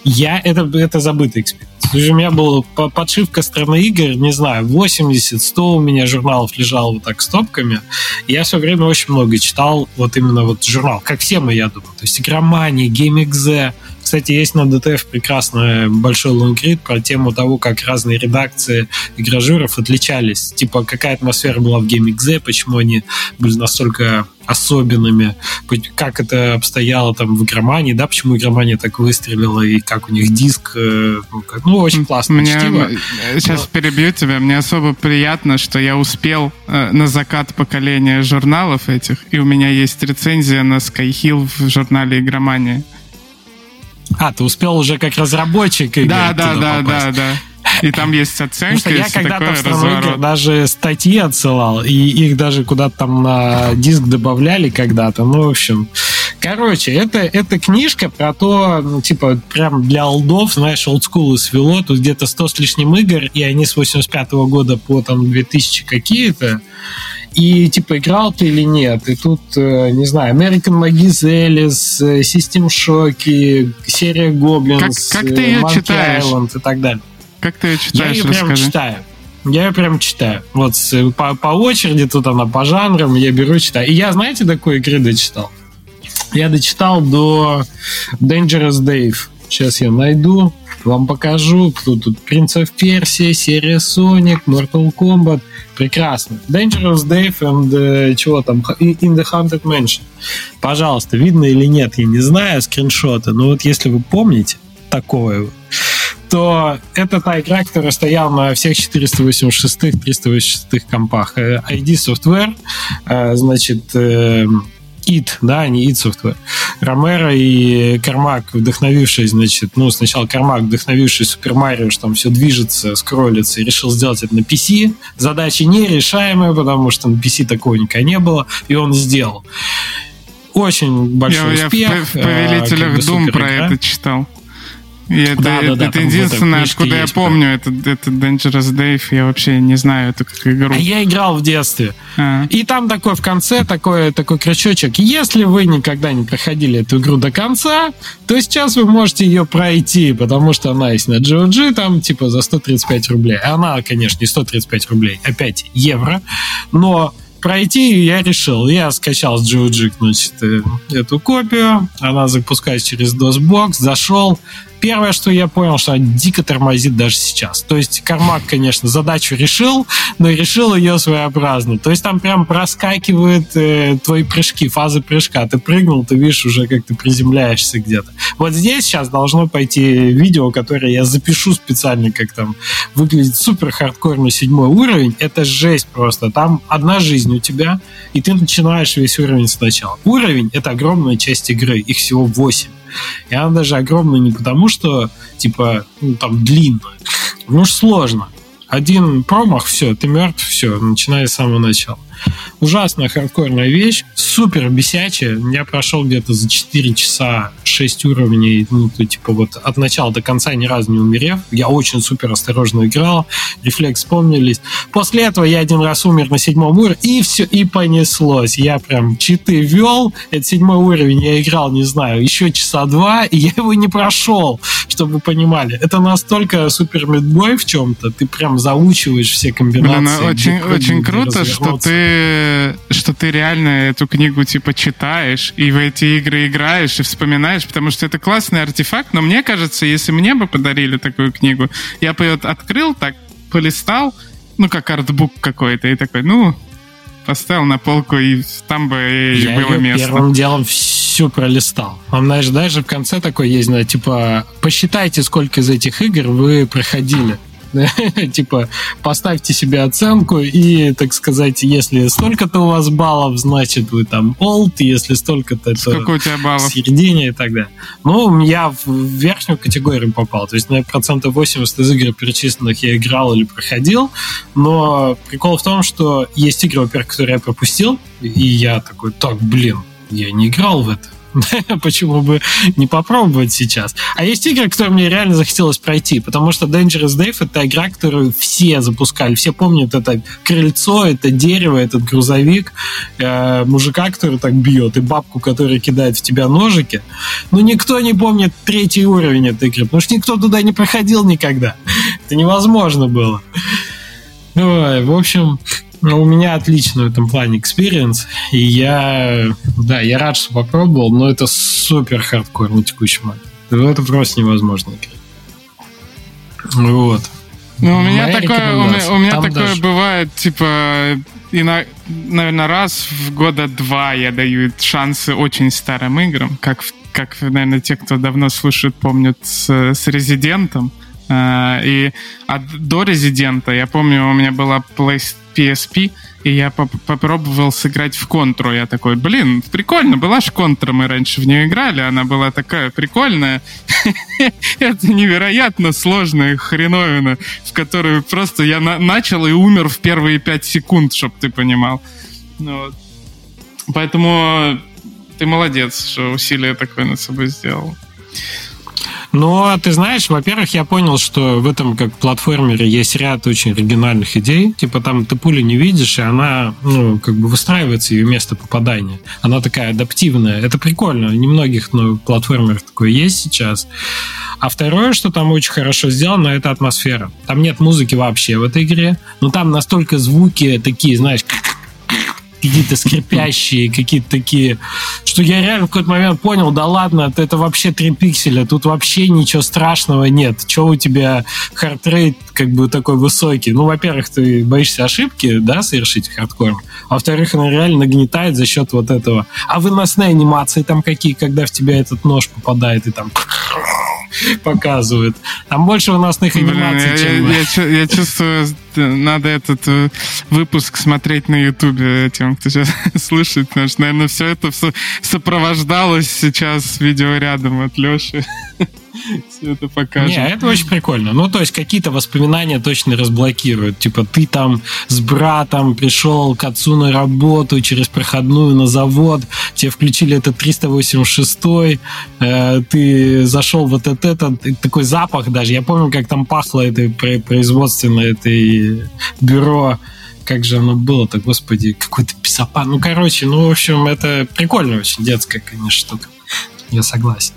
я... это, это забытый experience. То есть у меня была по- подшивка страны игр, не знаю, 80-100 у меня журналов лежало вот так стопками. И я все время очень много читал вот именно вот журнал, как все мы, я думаю. То есть Игромания, Game.EXE. Кстати, есть на DTF прекрасный большой лонгрид про тему того, как разные редакции игражуров отличались. Типа, какая атмосфера была в Game.EXE, почему они были настолько особенными, как это обстояло там в игромании, да, почему игромания так выстрелила, и как у них диск, э, ну, как- ну, очень классно Мне, чтиво. сейчас перебью тебя. Мне особо приятно, что я успел э, на закат поколения журналов этих, и у меня есть рецензия на Skyhill в журнале Игромания. А, ты успел уже как разработчик игр Да, да, да, попасть. да, да. И там есть Потому оценка, что я когда-то в разворот. даже статьи отсылал, и их даже куда-то там на диск добавляли когда-то. Ну, в общем, короче, это, это книжка про то, ну, типа, прям для олдов, знаешь, олдскулы свело, тут где-то 100 с лишним игр, и они с 85 года по там 2000 какие-то. И типа играл ты или нет. И тут, э, не знаю, American Magis Alice, э, System Shock, серия Goblins, Как- как ты э, её Monkey читаешь? Island и так далее. Как ты ее читаешь? Я ее прям читаю. Я ее прям читаю. Вот по, по очереди, тут она по жанрам, я беру, читаю. И я, знаете, такой игры дочитал? Я дочитал до Dangerous Dave. Сейчас я найду, вам покажу. Тут, тут Prince of Persia, серия Sonic, Mortal Kombat. Прекрасно. Dangerous Dave and uh, чего там? In the Haunted Mansion. Пожалуйста, видно или нет, я не знаю, скриншоты. Но вот если вы помните такое, то это та игра, которая стояла на всех 486-х, 386-х компах. ID Software, значит, id, да, не id Software. Ромеро и Кармак, вдохновившись, значит, ну, сначала Кармак, вдохновивший Супер Марио, что там все движется, скроллится, и решил сделать это на PC. Задача нерешаемая, потому что на PC такого никогда не было, и он сделал. Очень большой я, успех. Я в, в Повелителях э, Дум про это читал. И это, да, да, да, это единственное, откуда я помню этот, этот Dangerous Dave. Я вообще не знаю эту как игру. А я играл в детстве. А. И там такой в конце такой, такой крючочек. Если вы никогда не проходили эту игру до конца, то сейчас вы можете ее пройти, потому что она есть на GOG, там типа за 135 рублей. Она, конечно, не 135 рублей, 5 евро. Но пройти я решил. Я скачал с GOG, значит, э, эту копию. Она запускается через DOSBox. Зашел. Первое, что я понял, что она дико тормозит даже сейчас. То есть Кармак, конечно, задачу решил, но решил ее своеобразно. То есть там прям проскакивают э, твои прыжки, фазы прыжка. Ты прыгнул, ты видишь уже, как ты приземляешься где-то. Вот здесь сейчас должно пойти видео, которое я запишу специально, как там выглядит супер хардкорный седьмой уровень. Это жесть просто. Там одна жизнь у тебя, и ты начинаешь весь уровень сначала. Уровень — это огромная часть игры. Их всего восемь. И она даже огромная не потому, что, типа, ну, там, длинная. Ну, сложно. Один промах, все, ты мертв, все, начиная с самого начала. Ужасная хардкорная вещь, супер бесячая. Я прошел где-то за 4 часа 6 уровней, ну, то, типа вот от начала до конца ни разу не умерев. Я очень супер осторожно играл, рефлекс вспомнились. После этого я один раз умер на седьмом уровне, и все, и понеслось. Я прям читы вел, это седьмой уровень, я играл, не знаю, еще часа два, и я его не прошел, чтобы вы понимали. Это настолько супер медбой в чем-то, ты прям заучиваешь все комбинации. Блин, очень, очень круто, что ты что ты реально эту книгу типа читаешь и в эти игры играешь и вспоминаешь, потому что это классный артефакт, но мне кажется, если мне бы подарили такую книгу, я бы ее открыл, так полистал, ну, как артбук какой-то, и такой, ну, поставил на полку, и там бы и я было место. первым делом все пролистал. Вам, знаешь, даже в конце такой есть, да, типа, посчитайте, сколько из этих игр вы проходили. типа, поставьте себе оценку и, так сказать, если столько-то у вас баллов, значит, вы там old, если столько-то, Сколько у тебя баллов? середине и так далее. Ну, я в верхнюю категорию попал, то есть на процентов 80 из игр перечисленных я играл или проходил, но прикол в том, что есть игры, во-первых, которые я пропустил, и я такой, так, блин, я не играл в это. Почему бы не попробовать сейчас? А есть игры, которые мне реально захотелось пройти, потому что Dangerous Dave — это игра, которую все запускали. Все помнят это крыльцо, это дерево, этот грузовик, э, мужика, который так бьет, и бабку, которая кидает в тебя ножики. Но никто не помнит третий уровень этой игры, потому что никто туда не проходил никогда. Это невозможно было. Ну, в общем, у меня отличный в этом плане experience, и я, да, я рад, что попробовал, но это супер хардкор на текущий момент. Это просто невозможно. Вот. Ну, у меня такое, у меня, у меня такое даже... бывает, типа, и на, наверное, раз в года два я даю шансы очень старым играм, как, как наверное, те, кто давно слушает, помнят с, с Резидентом. Uh, и от, до Резидента, я помню, у меня была PlayStation PSP, и я поп попробовал сыграть в контру. Я такой, блин, прикольно, была же контра, мы раньше в нее играли, она была такая прикольная. Это невероятно сложная хреновина, в которую просто я на начал и умер в первые пять секунд, чтобы ты понимал. Ну, Поэтому ты молодец, что усилие такое над собой сделал. Но ты знаешь, во-первых, я понял, что в этом как платформере есть ряд очень оригинальных идей. Типа там ты пулю не видишь, и она, ну, как бы выстраивается ее место попадания. Она такая адаптивная. Это прикольно. Немногих ну, платформеров такое есть сейчас. А второе, что там очень хорошо сделано, это атмосфера. Там нет музыки вообще в этой игре, но там настолько звуки такие, знаешь, какие-то скрипящие, какие-то такие, что я реально в какой-то момент понял, да ладно, это вообще 3 пикселя, тут вообще ничего страшного нет. Че у тебя heart rate как бы такой высокий? Ну, во-первых, ты боишься ошибки, да, совершить хардкор, а во-вторых, она реально нагнетает за счет вот этого. А выносные анимации там какие, когда в тебя этот нож попадает и там показывают. Там больше выносных анимаций, Блин, чем... я, я, я чувствую, надо этот э, выпуск смотреть на Ютубе тем, кто сейчас слушает, потому что, наверное, все это все сопровождалось сейчас видеорядом от Леши. Все это покажет. Не, это очень прикольно. Ну, то есть какие-то воспоминания точно разблокируют. Типа ты там с братом пришел к отцу на работу через проходную на завод, тебе включили этот 386 э, ты зашел вот этот, этот такой запах даже. Я помню, как там пахло это производственное это бюро как же оно было-то, господи, какой-то писапан. Ну, короче, ну, в общем, это прикольно очень, детская, конечно, штука. Я согласен.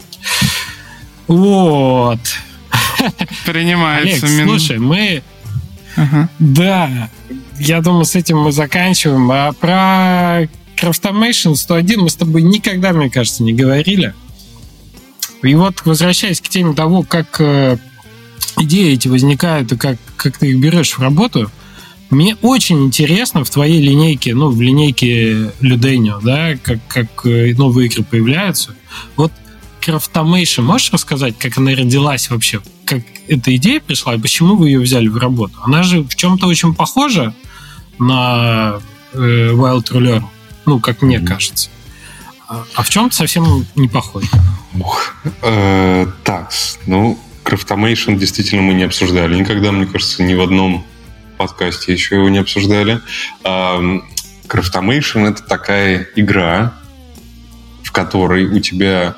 Вот. Принимается. Олег, слушай, мы... Ага. Да, я думаю, с этим мы заканчиваем. А про Craftomation 101 мы с тобой никогда, мне кажется, не говорили. И вот, возвращаясь к теме того, как э, идеи эти возникают и как, как ты их берешь в работу, мне очень интересно в твоей линейке, ну, в линейке Люденio, да, как, как э, новые игры появляются. Вот Craftomation, можешь рассказать, как она родилась вообще? Как эта идея пришла и почему вы ее взяли в работу? Она же в чем-то очень похожа на э, Wild Ruler, ну, как мне mm-hmm. кажется. А, а в чем-то совсем не похож. Ух, э, так, ну, Craftomation действительно мы не обсуждали никогда, мне кажется, ни в одном подкасте еще его не обсуждали. Craftomation — это такая игра, в которой у тебя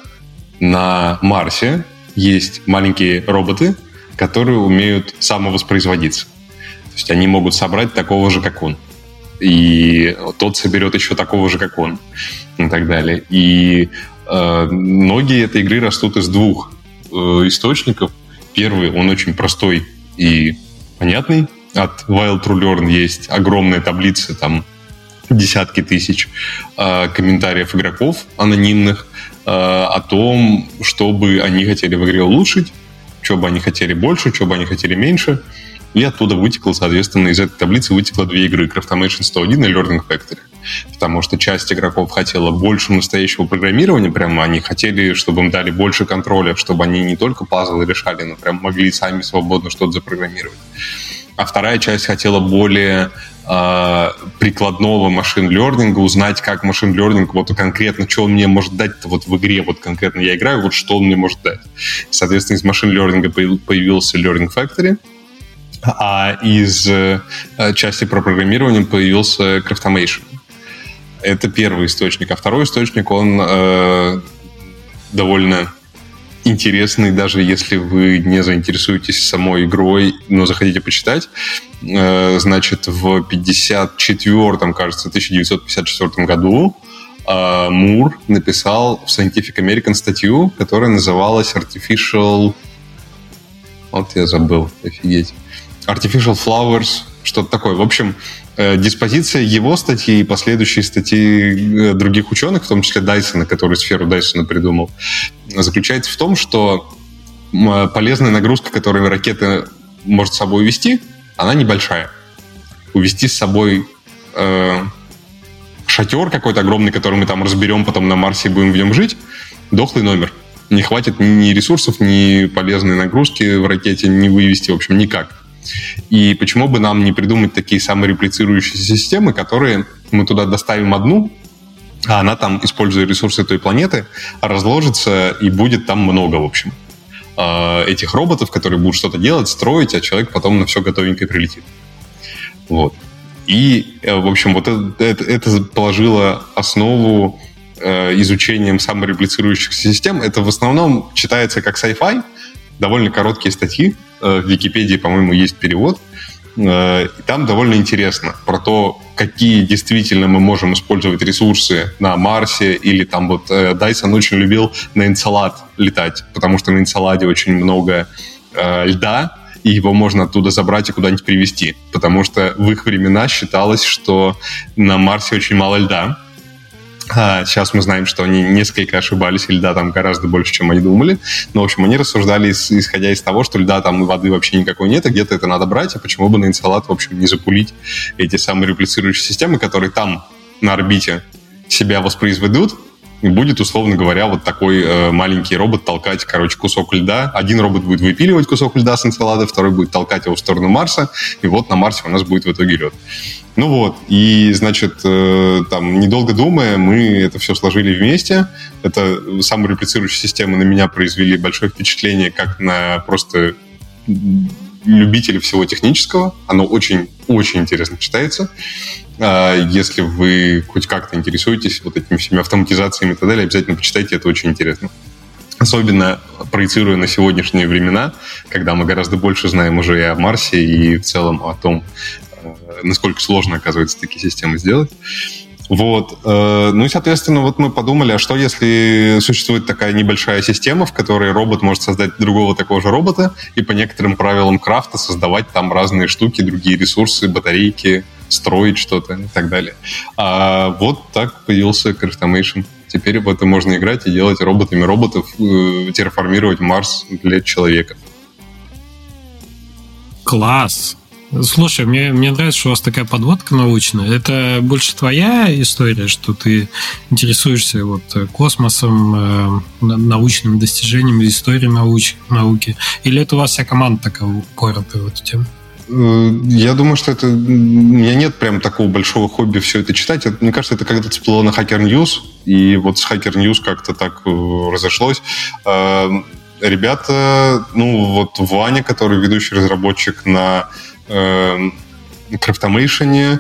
на Марсе есть маленькие роботы, которые умеют самовоспроизводиться. То есть они могут собрать такого же, как он. И тот соберет еще такого же, как он. И так далее. И э, ноги этой игры растут из двух э, источников. Первый, он очень простой и понятный. От Wild to Learn есть огромная таблица, там десятки тысяч э, комментариев игроков анонимных, Э, о том, что бы они хотели в игре улучшить, что бы они хотели больше, что бы они хотели меньше. И оттуда вытекло, соответственно, из этой таблицы вытекло две игры, Craftomation 101 и Learning Factory. Потому что часть игроков хотела больше настоящего программирования, прямо они хотели, чтобы им дали больше контроля, чтобы они не только пазлы решали, но прям могли сами свободно что-то запрограммировать. А вторая часть хотела более э, прикладного машин-лернинга, узнать, как машин-лернинг, вот конкретно, что он мне может дать вот в игре, вот конкретно я играю, вот что он мне может дать. Соответственно, из машин-лернинга появился Learning Factory, а из э, части про программирование появился Craftomation. Это первый источник. А второй источник, он э, довольно интересный, даже если вы не заинтересуетесь самой игрой, но захотите почитать. Э, значит, в 54 кажется, 1954 году э, Мур написал в Scientific American статью, которая называлась Artificial... Вот я забыл, офигеть. Artificial Flowers, что-то такое. В общем, диспозиция его статьи и последующие статьи э, других ученых, в том числе Дайсона, который сферу Дайсона придумал, заключается в том, что полезная нагрузка, которую ракета может с собой увести, она небольшая. Увести с собой э, шатер какой-то огромный, который мы там разберем, потом на Марсе будем в нем жить, дохлый номер. Не хватит ни ресурсов, ни полезной нагрузки в ракете не вывести, в общем, никак. И почему бы нам не придумать такие самореплицирующиеся системы, которые мы туда доставим одну, а она там, используя ресурсы той планеты, разложится и будет там много, в общем, а, этих роботов, которые будут что-то делать, строить, а человек потом на все готовенькое прилетит. Вот. И, э, в общем, вот это, это, это положило основу э, изучением самореплицирующихся систем. Это в основном читается как sci-fi, довольно короткие статьи. Э, в Википедии, по-моему, есть перевод. Э, там довольно интересно про то, какие действительно мы можем использовать ресурсы на Марсе, или там вот Дайсон очень любил на Энцелад летать, потому что на Энцеладе очень много льда, и его можно оттуда забрать и куда-нибудь привезти. Потому что в их времена считалось, что на Марсе очень мало льда, а сейчас мы знаем, что они несколько ошибались, и льда там гораздо больше, чем они думали. Но, в общем, они рассуждали, исходя из того, что льда там и воды вообще никакой нет, и где-то это надо брать, а почему бы на инсалат, в общем, не запулить эти самые реплицирующие системы, которые там на орбите себя воспроизведут, будет, условно говоря, вот такой э, маленький робот толкать, короче, кусок льда. Один робот будет выпиливать кусок льда с энцелада, второй будет толкать его в сторону Марса, и вот на Марсе у нас будет в итоге лед. Ну вот, и, значит, э, там, недолго думая, мы это все сложили вместе. Это самые реплицирующие системы на меня произвели большое впечатление, как на просто любителей всего технического. Оно очень-очень интересно читается. А, если вы хоть как-то интересуетесь вот этими всеми автоматизациями и так далее, обязательно почитайте, это очень интересно. Особенно проецируя на сегодняшние времена, когда мы гораздо больше знаем уже и о Марсе, и в целом о том, насколько сложно, оказывается, такие системы сделать. Вот. Э, ну и, соответственно, вот мы подумали, а что если существует такая небольшая система, в которой робот может создать другого такого же робота и по некоторым правилам крафта создавать там разные штуки, другие ресурсы, батарейки, строить что-то и так далее. А вот так появился Craftamation. Теперь в это можно играть и делать роботами роботов, э, терраформировать Марс для человека. Класс! Слушай, мне, мне нравится, что у вас такая подводка научная. Это больше твоя история, что ты интересуешься вот космосом, э, научными достижениями, историей науч, науки? Или это у вас вся команда такая упоротая в эту тему? Э, я думаю, что это... У меня нет прям такого большого хобби все это читать. Мне кажется, это когда-то всплыло на Hacker News, и вот с Hacker News как-то так э, разошлось. Э, ребята, ну вот Ваня, который ведущий разработчик на э, Craftомейшене.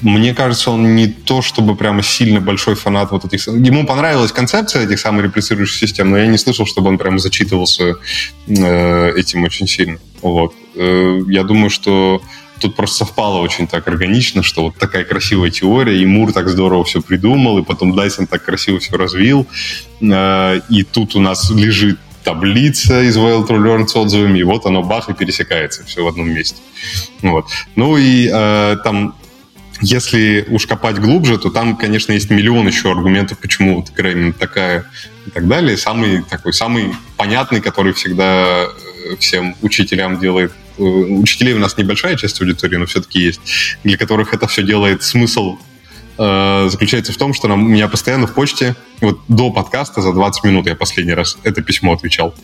Мне кажется, он не то, чтобы прямо сильно большой фанат вот этих... Ему понравилась концепция этих самых реплицирующих систем, но я не слышал, чтобы он прямо зачитывался э, этим очень сильно. Вот. Э, я думаю, что тут просто совпало очень так органично, что вот такая красивая теория, и Мур так здорово все придумал, и потом Дайсон так красиво все развил, э, и тут у нас лежит таблица из Well to Learn с отзывами, и вот оно бах и пересекается все в одном месте. Вот. Ну и э, там если уж копать глубже, то там, конечно, есть миллион еще аргументов, почему вот игра именно такая и так далее. Самый такой, самый понятный, который всегда э, всем учителям делает. Э, учителей у нас небольшая часть аудитории, но все-таки есть, для которых это все делает смысл Э, заключается в том, что нам, у меня постоянно в почте, вот до подкаста за 20 минут я последний раз это письмо отвечал.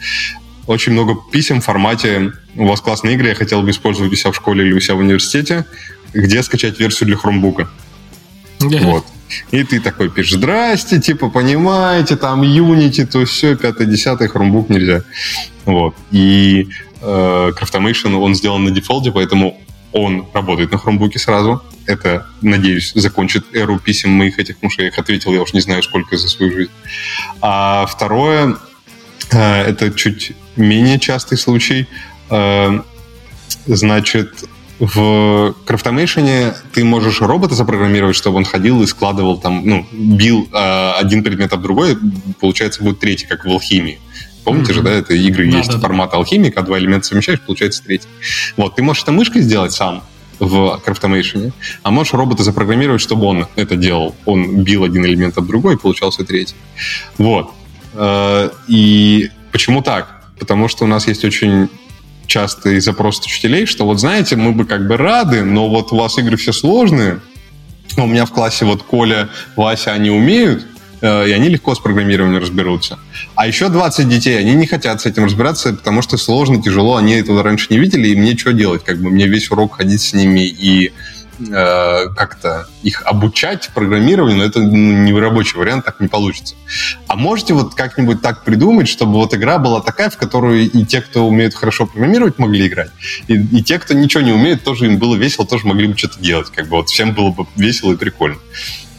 Очень много писем в формате «У вас классные игры, я хотел бы использовать у себя в школе или у себя в университете. Где скачать версию для хромбука?» Вот. И ты такой пишешь, здрасте, типа, понимаете, там Unity, то все, пятое, десятое, хромбук нельзя. Вот. И э, Craftomation, он сделан на дефолте, поэтому он работает на хромбуке сразу. Это, надеюсь, закончит эру писем моих этих, что я их ответил, я уж не знаю, сколько за свою жизнь. А второе, э, это чуть менее частый случай. Э, значит, в крафтомейшене ты можешь робота запрограммировать, чтобы он ходил и складывал там, ну, бил э, один предмет об другой, получается, будет третий, как в алхимии. Помните mm-hmm. же, да, это игры да, есть да, формат да. алхимика, два элемента совмещаешь, получается третий. Вот, ты можешь это мышкой сделать сам в Craftомейшене, а можешь робота запрограммировать, чтобы он это делал. Он бил один элемент от другой, и получался третий. Вот. Э, и почему так? Потому что у нас есть очень частый запрос от учителей, что вот знаете, мы бы как бы рады, но вот у вас игры все сложные, у меня в классе вот Коля, Вася, они умеют, Э, и они легко с программированием разберутся. А еще 20 детей, они не хотят с этим разбираться, потому что сложно, тяжело, они этого раньше не видели, и мне что делать? Как бы мне весь урок ходить с ними и э, как-то их обучать программированию, но это ну, не рабочий вариант, так не получится. А можете вот как-нибудь так придумать, чтобы вот игра была такая, в которую и те, кто умеют хорошо программировать, могли играть, и, и те, кто ничего не умеет, тоже им было весело, тоже могли бы что-то делать. Как бы вот всем было бы весело и прикольно.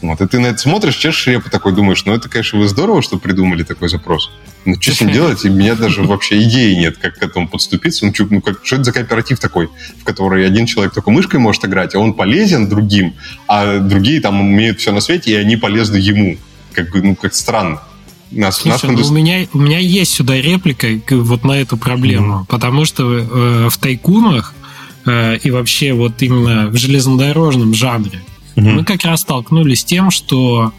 Вот, и ты на это смотришь, чешешь репу такой, думаешь, ну это, конечно, вы здорово, что придумали такой запрос. Ну, что с ним делать? И у меня даже вообще идеи нет, как к этому подступиться. Ну, ну как, что это за кооператив такой, в который один человек только мышкой может играть, а он полезен другим, а другие там умеют все на свете, и они полезны ему. Как бы, ну, как странно. Нас, Слушай, нас ну, у, меня, у меня есть сюда реплика вот на эту проблему, mm-hmm. потому что э, в тайкунах э, и вообще вот именно в железнодорожном жанре mm-hmm. мы как раз столкнулись с тем, что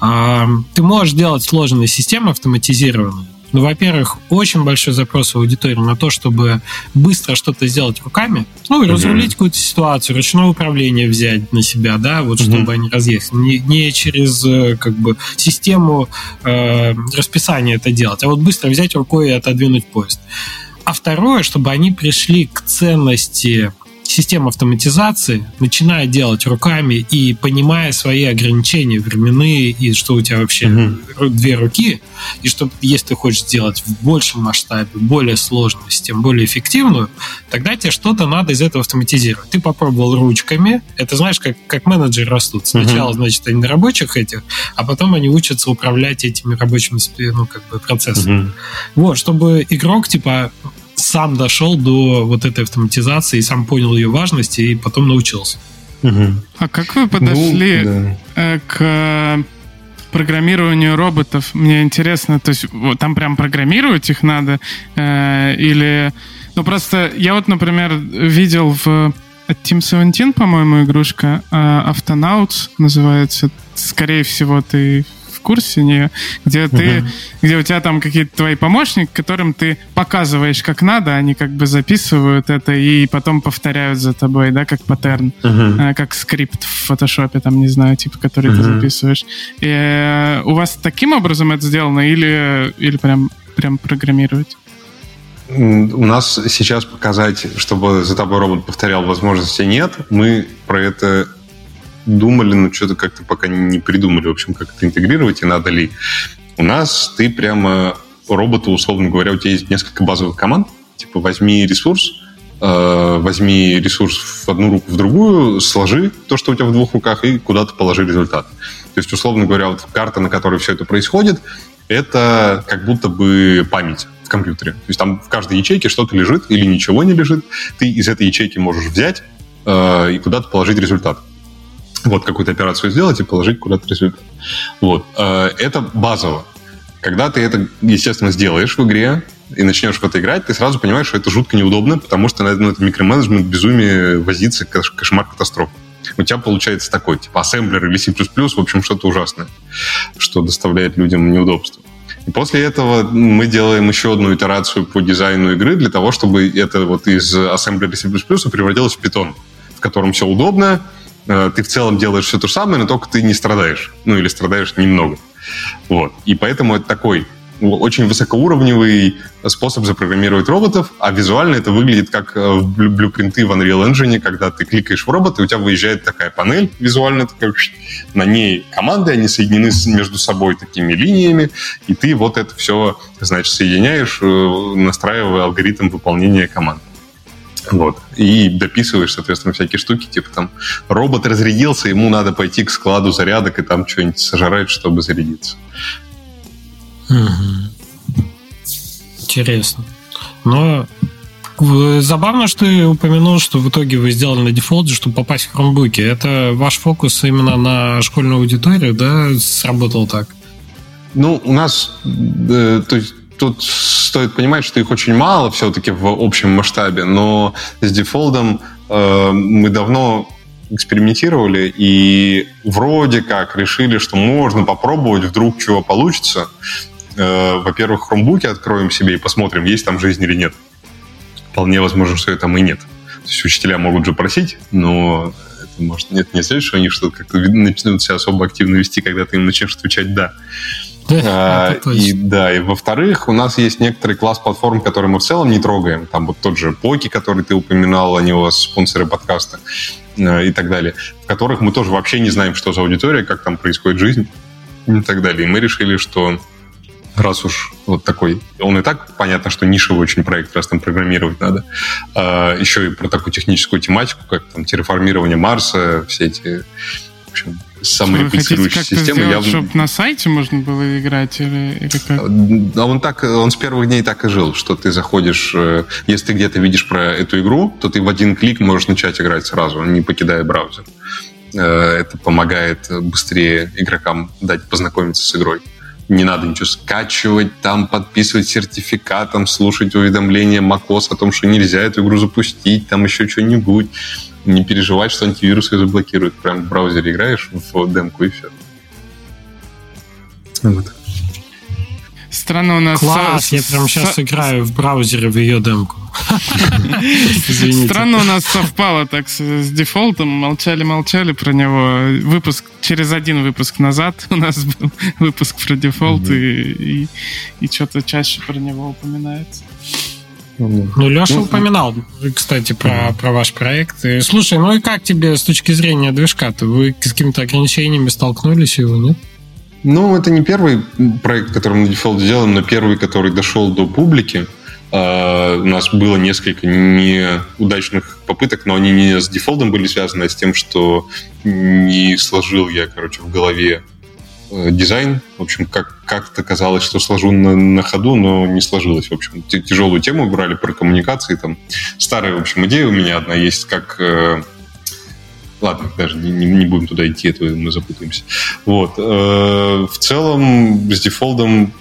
э, ты можешь делать сложные системы автоматизированные, ну, во-первых, очень большой запрос в аудитории на то, чтобы быстро что-то сделать руками, ну, и разрулить mm-hmm. какую-то ситуацию, ручное управление взять на себя, да, вот чтобы mm-hmm. они разъехали. Не, не через, э, как бы, систему э, расписания это делать, а вот быстро взять рукой и отодвинуть поезд. А второе, чтобы они пришли к ценности система автоматизации, начиная делать руками и понимая свои ограничения временные, и что у тебя вообще угу. две руки, и что если ты хочешь сделать в большем масштабе, более сложную систему, более эффективную, тогда тебе что-то надо из этого автоматизировать. Ты попробовал ручками, это знаешь, как, как менеджеры растут. Сначала, угу. значит, они на рабочих этих, а потом они учатся управлять этими рабочими ну, как бы, процессами. Угу. Вот, чтобы игрок, типа, сам дошел до вот этой автоматизации, сам понял ее важность и потом научился. Угу. А как вы подошли ну, да. Э, к программированию роботов? Мне интересно, то есть там прям программировать их надо э, или... Ну просто я вот, например, видел в Team 17, по-моему, игрушка э, Autonauts называется. Скорее всего, ты курсе нее, где ты, где у тебя там какие-то твои помощники, которым ты показываешь, как надо, они как бы записывают это и потом повторяют за тобой, да, как паттерн, uh-huh. как скрипт в фотошопе, там, не знаю, типа, который uh-huh. ты записываешь. И, э, у вас таким образом это сделано или, или прям, прям программировать? У нас сейчас показать, чтобы за тобой робот повторял, возможности нет. Мы про это думали, но что-то как-то пока не придумали, в общем, как это интегрировать и надо ли. У нас ты прямо роботу, условно говоря, у тебя есть несколько базовых команд, типа возьми ресурс, э, возьми ресурс в одну руку, в другую, сложи то, что у тебя в двух руках, и куда-то положи результат. То есть, условно говоря, вот карта, на которой все это происходит, это как будто бы память в компьютере. То есть там в каждой ячейке что-то лежит или ничего не лежит. Ты из этой ячейки можешь взять э, и куда-то положить результат вот какую-то операцию сделать и положить куда-то результат. Вот. Э, это базово. Когда ты это, естественно, сделаешь в игре и начнешь в это играть, ты сразу понимаешь, что это жутко неудобно, потому что ну, это микроменеджмент, безумие, возиться, кошмар, катастрофа. У тебя получается такой, типа ассемблер или C++, в общем, что-то ужасное, что доставляет людям неудобства. И после этого мы делаем еще одну итерацию по дизайну игры для того, чтобы это вот из ассемблера C++ превратилось в Python, в котором все удобно, ты в целом делаешь все то же самое, но только ты не страдаешь. Ну, или страдаешь немного. Вот. И поэтому это такой очень высокоуровневый способ запрограммировать роботов, а визуально это выглядит как э, блюпринты в Unreal Engine, когда ты кликаешь в робот, и у тебя выезжает такая панель визуально, такая, на ней команды, они соединены между собой такими линиями, и ты вот это все, значит, соединяешь, э, настраивая алгоритм выполнения команд. Вот. И дописываешь, соответственно, всякие штуки, типа там робот разрядился, ему надо пойти к складу зарядок и там что-нибудь сожрать, чтобы зарядиться. Угу. Интересно. Но забавно, что ты упомянул, что в итоге вы сделали на дефолте, чтобы попасть в хромбуки. Это ваш фокус именно на школьную аудиторию, да, сработал так? Ну, у нас, э, то есть тут стоит понимать, что их очень мало все-таки в общем масштабе, но с дефолдом э, мы давно экспериментировали и вроде как решили, что можно попробовать, вдруг чего получится. Э, во-первых, хромбуки откроем себе и посмотрим, есть там жизнь или нет. Вполне возможно, что там и нет. То есть учителя могут же просить, но это может нет, не значит, что они что-то как-то начнут себя особо активно вести, когда ты им начнешь отвечать «да». А, и да, и во-вторых, у нас есть некоторый класс платформ, которые мы в целом не трогаем. Там вот тот же Поки, который ты упоминал, они у вас спонсоры подкаста э, и так далее, в которых мы тоже вообще не знаем, что за аудитория, как там происходит жизнь и так далее. И мы решили, что раз уж вот такой, он и так понятно, что нишевый очень проект, раз там программировать надо, а, еще и про такую техническую тематику, как там терраформирование Марса, все эти в общем, самореплицирующая система. Сделать, чтобы на сайте можно было играть или, или как? А он так, он с первых дней так и жил, что ты заходишь, э, если ты где-то видишь про эту игру, то ты в один клик можешь начать играть сразу, не покидая браузер. Э, это помогает быстрее игрокам дать познакомиться с игрой. Не надо ничего скачивать, там подписывать сертификат, там слушать уведомления macOS о том, что нельзя эту игру запустить, там еще что-нибудь не переживать, что антивирус ее заблокирует. Прям в браузере играешь в демку и все. Вот. Странно у нас... Класс, я прям сейчас играю в браузере в ее демку. Странно у нас совпало так с, дефолтом. Молчали-молчали про него. Выпуск через один выпуск назад у нас был выпуск про дефолт, и, и что-то чаще про него упоминается. Ну, Леша ну, упоминал, кстати, про, про ваш проект. И, слушай, ну и как тебе с точки зрения движка-то? Вы с какими-то ограничениями столкнулись его, нет? Ну, это не первый проект, который мы на Defold делаем, но первый, который дошел до публики. Uh, у нас было несколько неудачных попыток, но они не с Defold ом были связаны, а с тем, что не сложил я, короче, в голове Э, дизайн. В общем, как, как-то казалось, что сложу на, на ходу, но не сложилось. В общем, тяжелую тему брали про коммуникации. Там старая, в общем, идея у меня одна есть, как... Э, ладно, даже не, не будем туда идти, это мы запутаемся. Вот. Э, в целом с дефолтом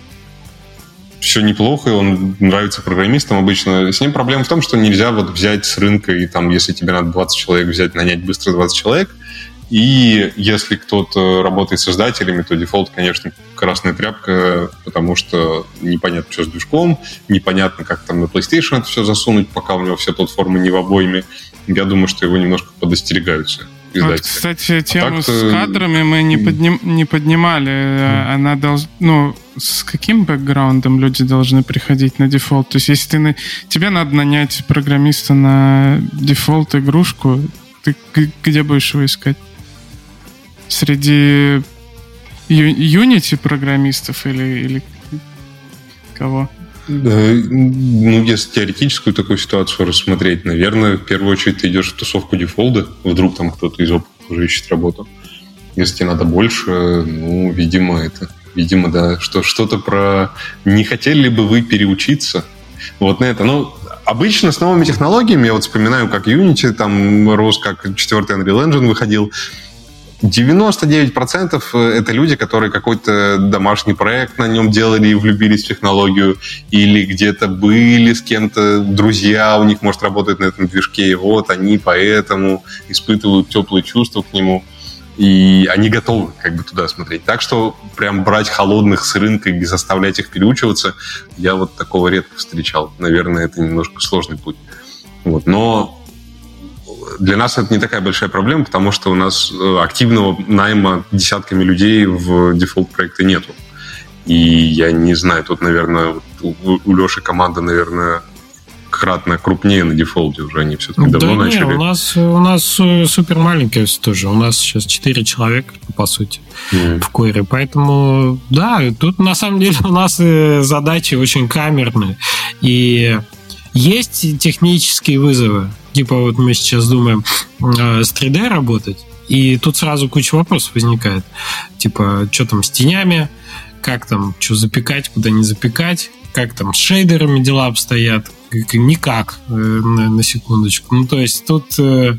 все неплохо, и он нравится программистам обычно. С ним проблема в том, что нельзя вот взять с рынка, и там, если тебе надо 20 человек взять, нанять быстро 20 человек, и если кто-то работает с издателями, то дефолт, конечно, красная тряпка, потому что непонятно, что с движком, непонятно, как там на PlayStation это все засунуть, пока у него все платформы не в обойме. Я думаю, что его немножко подостерегаются. Вот, кстати, а тему а с кадрами мы не, подним, не поднимали. Mm. Она должна... Ну, с каким бэкграундом люди должны приходить на Defold? То есть, если ты на, тебе надо нанять программиста на Defold игрушку, ты где будешь его искать? среди Unity программистов или, или кого? Ну, если теоретическую такую ситуацию рассмотреть, наверное, в первую очередь ты идешь в тусовку дефолда, вдруг там кто-то из опыта уже ищет работу. Если тебе надо больше, ну, видимо, это, видимо, да, что что-то про не хотели ли бы вы переучиться вот на это. Ну, обычно с новыми технологиями, я вот вспоминаю, как Unity там рос, как четвертый Unreal Engine выходил, 99% это люди, которые какой-то домашний проект на нем делали и влюбились в технологию, или где-то были с кем-то, друзья у них, может, работают на этом движке, и вот они поэтому испытывают теплые чувства к нему, и они готовы как бы туда смотреть. Так что прям брать холодных с рынка и заставлять их переучиваться, я вот такого редко встречал. Наверное, это немножко сложный путь. Вот. Но для нас это не такая большая проблема, потому что у нас э, активного найма десятками людей в дефолт проекта нету. И я не знаю, тут, наверное, у, Леши команда, наверное, кратно крупнее на дефолте уже, они все-таки да давно не, у нас, у нас э, супер маленькая тоже. У нас сейчас 4 человека, по сути, mm. в Коре. Поэтому, да, тут на самом деле у нас э, задачи очень камерные. И есть технические вызовы типа вот мы сейчас думаем э, с 3D работать, и тут сразу куча вопросов возникает. Типа, что там с тенями, как там, что запекать, куда не запекать, как там с шейдерами дела обстоят. Никак, э, на, секундочку. Ну, то есть тут... Э,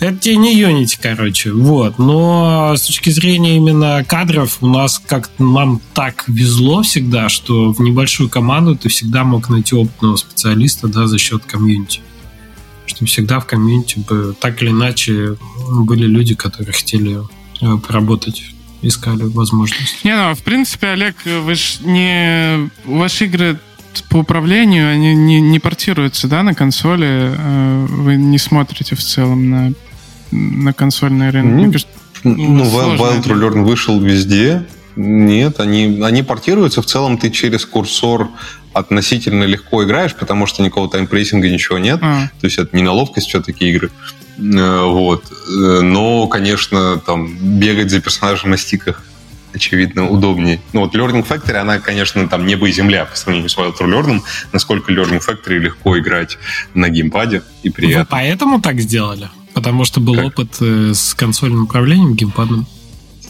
это тебе не Unity, короче. Вот. Но с точки зрения именно кадров, у нас как нам так везло всегда, что в небольшую команду ты всегда мог найти опытного специалиста да, за счет комьюнити что всегда в комьюнити бы так или иначе были люди, которые хотели э, поработать искали возможность. Не, ну, в принципе, Олег, вы ж не... Ваши игры по управлению, они не, не портируются, да, на консоли? Э, вы не смотрите в целом на, на консольный рынок? Ну, ну Wild to Learn вышел везде. Нет, они, они портируются. В целом ты через курсор относительно легко играешь, потому что никакого таймпрессинга, ничего нет. А. То есть это не на ловкость все-таки игры. Э, вот. Э, но, конечно, там бегать за персонажем на стиках очевидно, удобнее. Ну вот Learning Factory, она, конечно, там небо и земля по сравнению с Wild Learning, насколько Learning Factory легко играть на геймпаде и приятно. Вы поэтому так сделали? Потому что был как? опыт э, с консольным управлением геймпадом?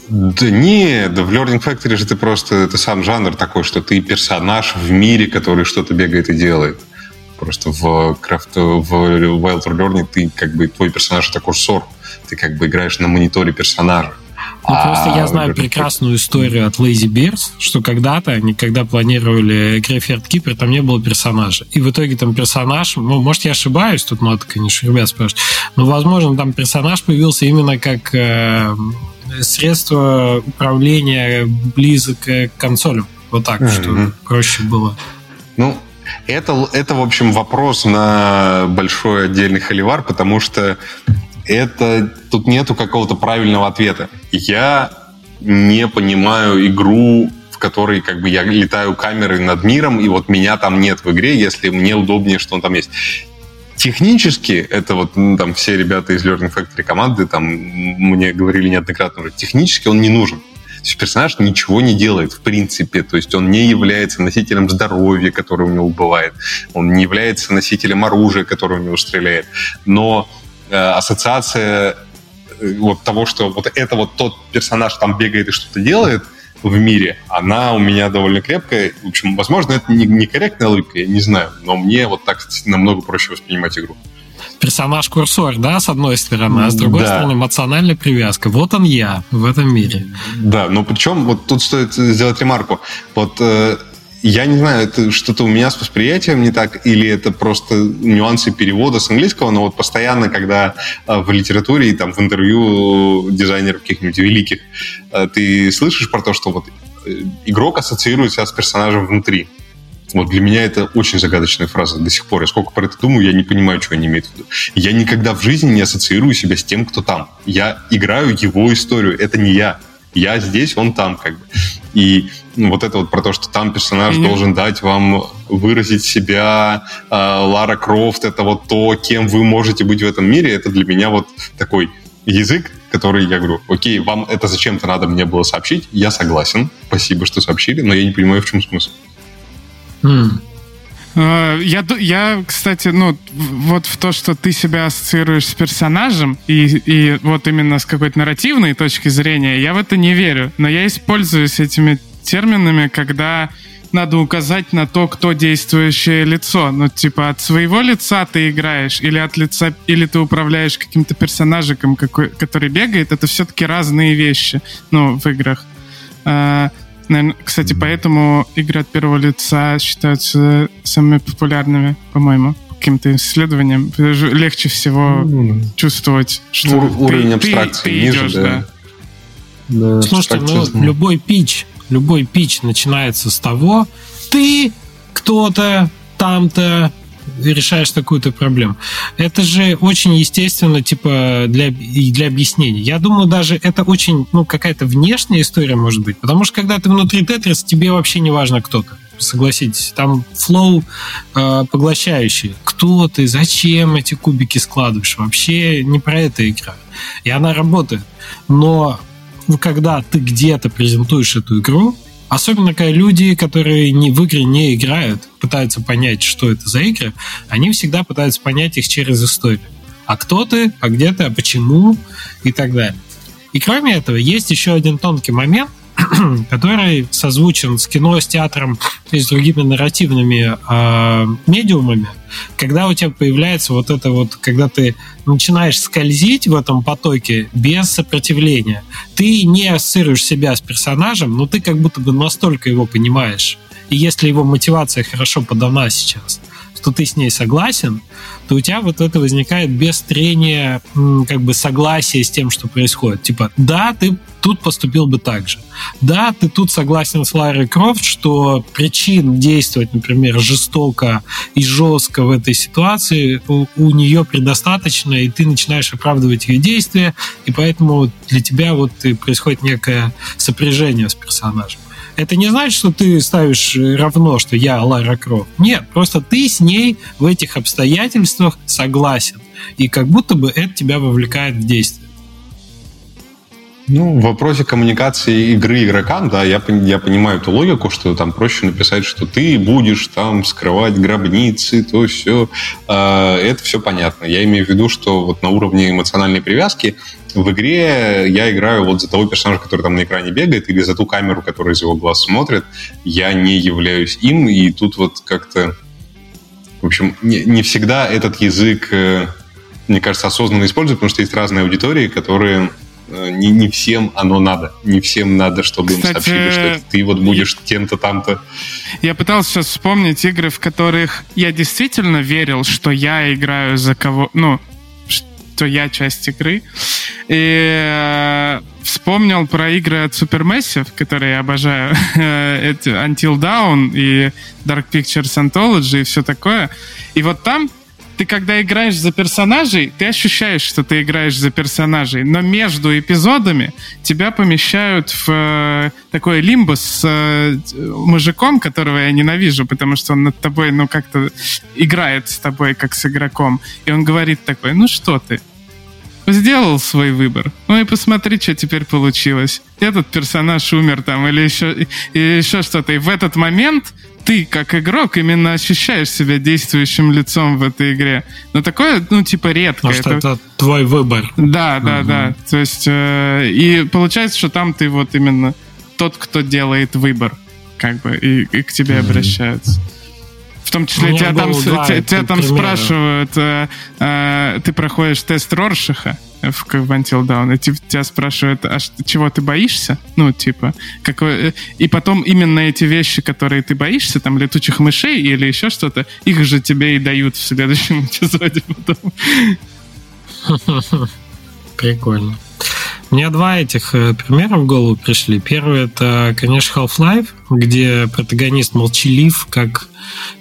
Да не, да в Learning Factory же ты просто, это сам жанр такой, что ты персонаж в мире, который что-то бегает и делает. Просто в Craft, в Wild Learning ты как бы, твой персонаж это курсор. Ты как бы играешь на мониторе персонажа. Ну, просто я знаю прекрасную историю от Lazy Bears, что когда-то они, когда планировали Graveyard Keeper, там не было персонажа. И в итоге там персонаж, ну, может, я ошибаюсь, тут надо, конечно, ребят спрашивать, но, возможно, там персонаж появился именно как э, средство управления близок к консолям. Вот так, mm-hmm. что проще было. Ну, это, это, в общем, вопрос на большой отдельный холивар, потому что это тут нету какого-то правильного ответа. Я не понимаю игру, в которой как бы я летаю камерой над миром, и вот меня там нет в игре, если мне удобнее, что он там есть. Технически, это вот ну, там все ребята из Learning Factory команды там мне говорили неоднократно уже, технически он не нужен. То есть персонаж ничего не делает, в принципе. То есть он не является носителем здоровья, которое у него бывает. Он не является носителем оружия, которое у него стреляет. Но Э, ассоциация э, вот того, что вот это вот тот персонаж там бегает и что-то делает в мире, она у меня довольно крепкая. В общем, возможно, это не, некорректная логика, я не знаю, но мне вот так намного проще воспринимать игру. Персонаж-курсор, да, с одной стороны, а с другой да. стороны эмоциональная привязка. Вот он я в этом мире. Да, но причем вот тут стоит сделать ремарку. Вот э, я не знаю, это что-то у меня с восприятием не так, или это просто нюансы перевода с английского, но вот постоянно, когда а, в литературе и там в интервью дизайнеров каких-нибудь великих, а, ты слышишь про то, что вот э, игрок ассоциирует себя с персонажем внутри. Вот для меня это очень загадочная фраза до сих пор. Я сколько про это думаю, я не понимаю, что они имеют в виду. Я никогда в жизни не ассоциирую себя с тем, кто там. Я играю его историю, это не я. Я здесь, он там, как бы. И ну, вот это вот про то, что там персонаж mm-hmm. должен дать вам выразить себя, э, Лара Крофт, это вот то, кем вы можете быть в этом мире, это для меня вот такой язык, который я говорю, окей, вам это зачем-то надо мне было сообщить, я согласен, спасибо, что сообщили, но я не понимаю, в чем смысл. Mm. Я, я, кстати, ну, вот в то, что ты себя ассоциируешь с персонажем, и, и вот именно с какой-то нарративной точки зрения, я в это не верю. Но я используюсь этими терминами, когда надо указать на то, кто действующее лицо. Ну, типа, от своего лица ты играешь, или от лица, или ты управляешь каким-то персонажиком, какой, который бегает, это все-таки разные вещи, ну, в играх. А, наверное, кстати, поэтому игры от первого лица считаются самыми популярными, по-моему каким-то исследованиям легче всего mm. чувствовать, что Ур- ты, уровень абстракции ты, ты ниже, идешь, да. да. Слушайте, ну, любой пич любой пич начинается с того, ты кто-то там-то решаешь такую-то проблему. Это же очень естественно, типа, для, для объяснения. Я думаю, даже это очень, ну, какая-то внешняя история может быть, потому что когда ты внутри Тетрис, тебе вообще не важно, кто ты. Согласитесь, там флоу э, поглощающий. Кто ты, зачем эти кубики складываешь? Вообще не про это игра. И она работает. Но когда ты где-то презентуешь эту игру, Особенно когда люди, которые не, в игры не играют, пытаются понять, что это за игры, они всегда пытаются понять их через историю. А кто ты, а где ты, а почему и так далее. И кроме этого, есть еще один тонкий момент, который созвучен с кино, с театром и с другими нарративными э, медиумами, когда у тебя появляется вот это вот, когда ты начинаешь скользить в этом потоке без сопротивления, ты не ассоциируешь себя с персонажем, но ты как будто бы настолько его понимаешь. И если его мотивация хорошо подана сейчас, что ты с ней согласен, то у тебя вот это возникает без трения как бы согласия с тем, что происходит. Типа, да, ты тут поступил бы так же. Да, ты тут согласен с Ларри Крофт, что причин действовать, например, жестоко и жестко в этой ситуации у, у нее предостаточно, и ты начинаешь оправдывать ее действия, и поэтому для тебя вот происходит некое сопряжение с персонажем это не значит, что ты ставишь равно, что я Лара Крофт. Нет, просто ты с ней в этих обстоятельствах согласен. И как будто бы это тебя вовлекает в действие. Ну, в вопросе коммуникации игры игрокам, да, я, я понимаю эту логику, что там проще написать, что ты будешь там скрывать гробницы, то все. А, это все понятно. Я имею в виду, что вот на уровне эмоциональной привязки в игре я играю вот за того персонажа, который там на экране бегает, или за ту камеру, которая из его глаз смотрит. Я не являюсь им, и тут вот как-то... В общем, не, не всегда этот язык, э, мне кажется, осознанно используют, потому что есть разные аудитории, которые не, не всем оно надо. Не всем надо, чтобы Кстати, им сообщили, что ты вот будешь тем-то там-то. Я пытался сейчас вспомнить игры, в которых я действительно верил, что я играю за кого... Ну, что я часть игры. И э, вспомнил про игры от Supermassive, которые я обожаю. Until Dawn и Dark Pictures Anthology и все такое. И вот там ты когда играешь за персонажей, ты ощущаешь, что ты играешь за персонажей, но между эпизодами тебя помещают в э, такой лимбо с э, мужиком, которого я ненавижу, потому что он над тобой, ну, как-то играет с тобой, как с игроком. И он говорит такой, ну что ты, сделал свой выбор. Ну и посмотри, что теперь получилось. Этот персонаж умер там или еще, или еще что-то. И в этот момент ты, как игрок, именно ощущаешь себя действующим лицом в этой игре. Но такое, ну, типа, редко. Потому что это, это твой выбор. Да, да, угу. да. То есть, э, и получается, что там ты вот именно тот, кто делает выбор, как бы, и, и к тебе угу. обращаются. В том числе тебя там, да, тебя, тебя там спрашивают, э, э, ты проходишь тест Роршиха, в, в Until Dawn, и тебя спрашивают, а чего ты боишься? Ну, типа, какой... Э, и потом именно эти вещи, которые ты боишься, там, летучих мышей или еще что-то, их же тебе и дают в следующем эпизоде потом. Прикольно. Мне два этих э, примера в голову пришли. Первый это, конечно, Half-Life, где протагонист молчалив, как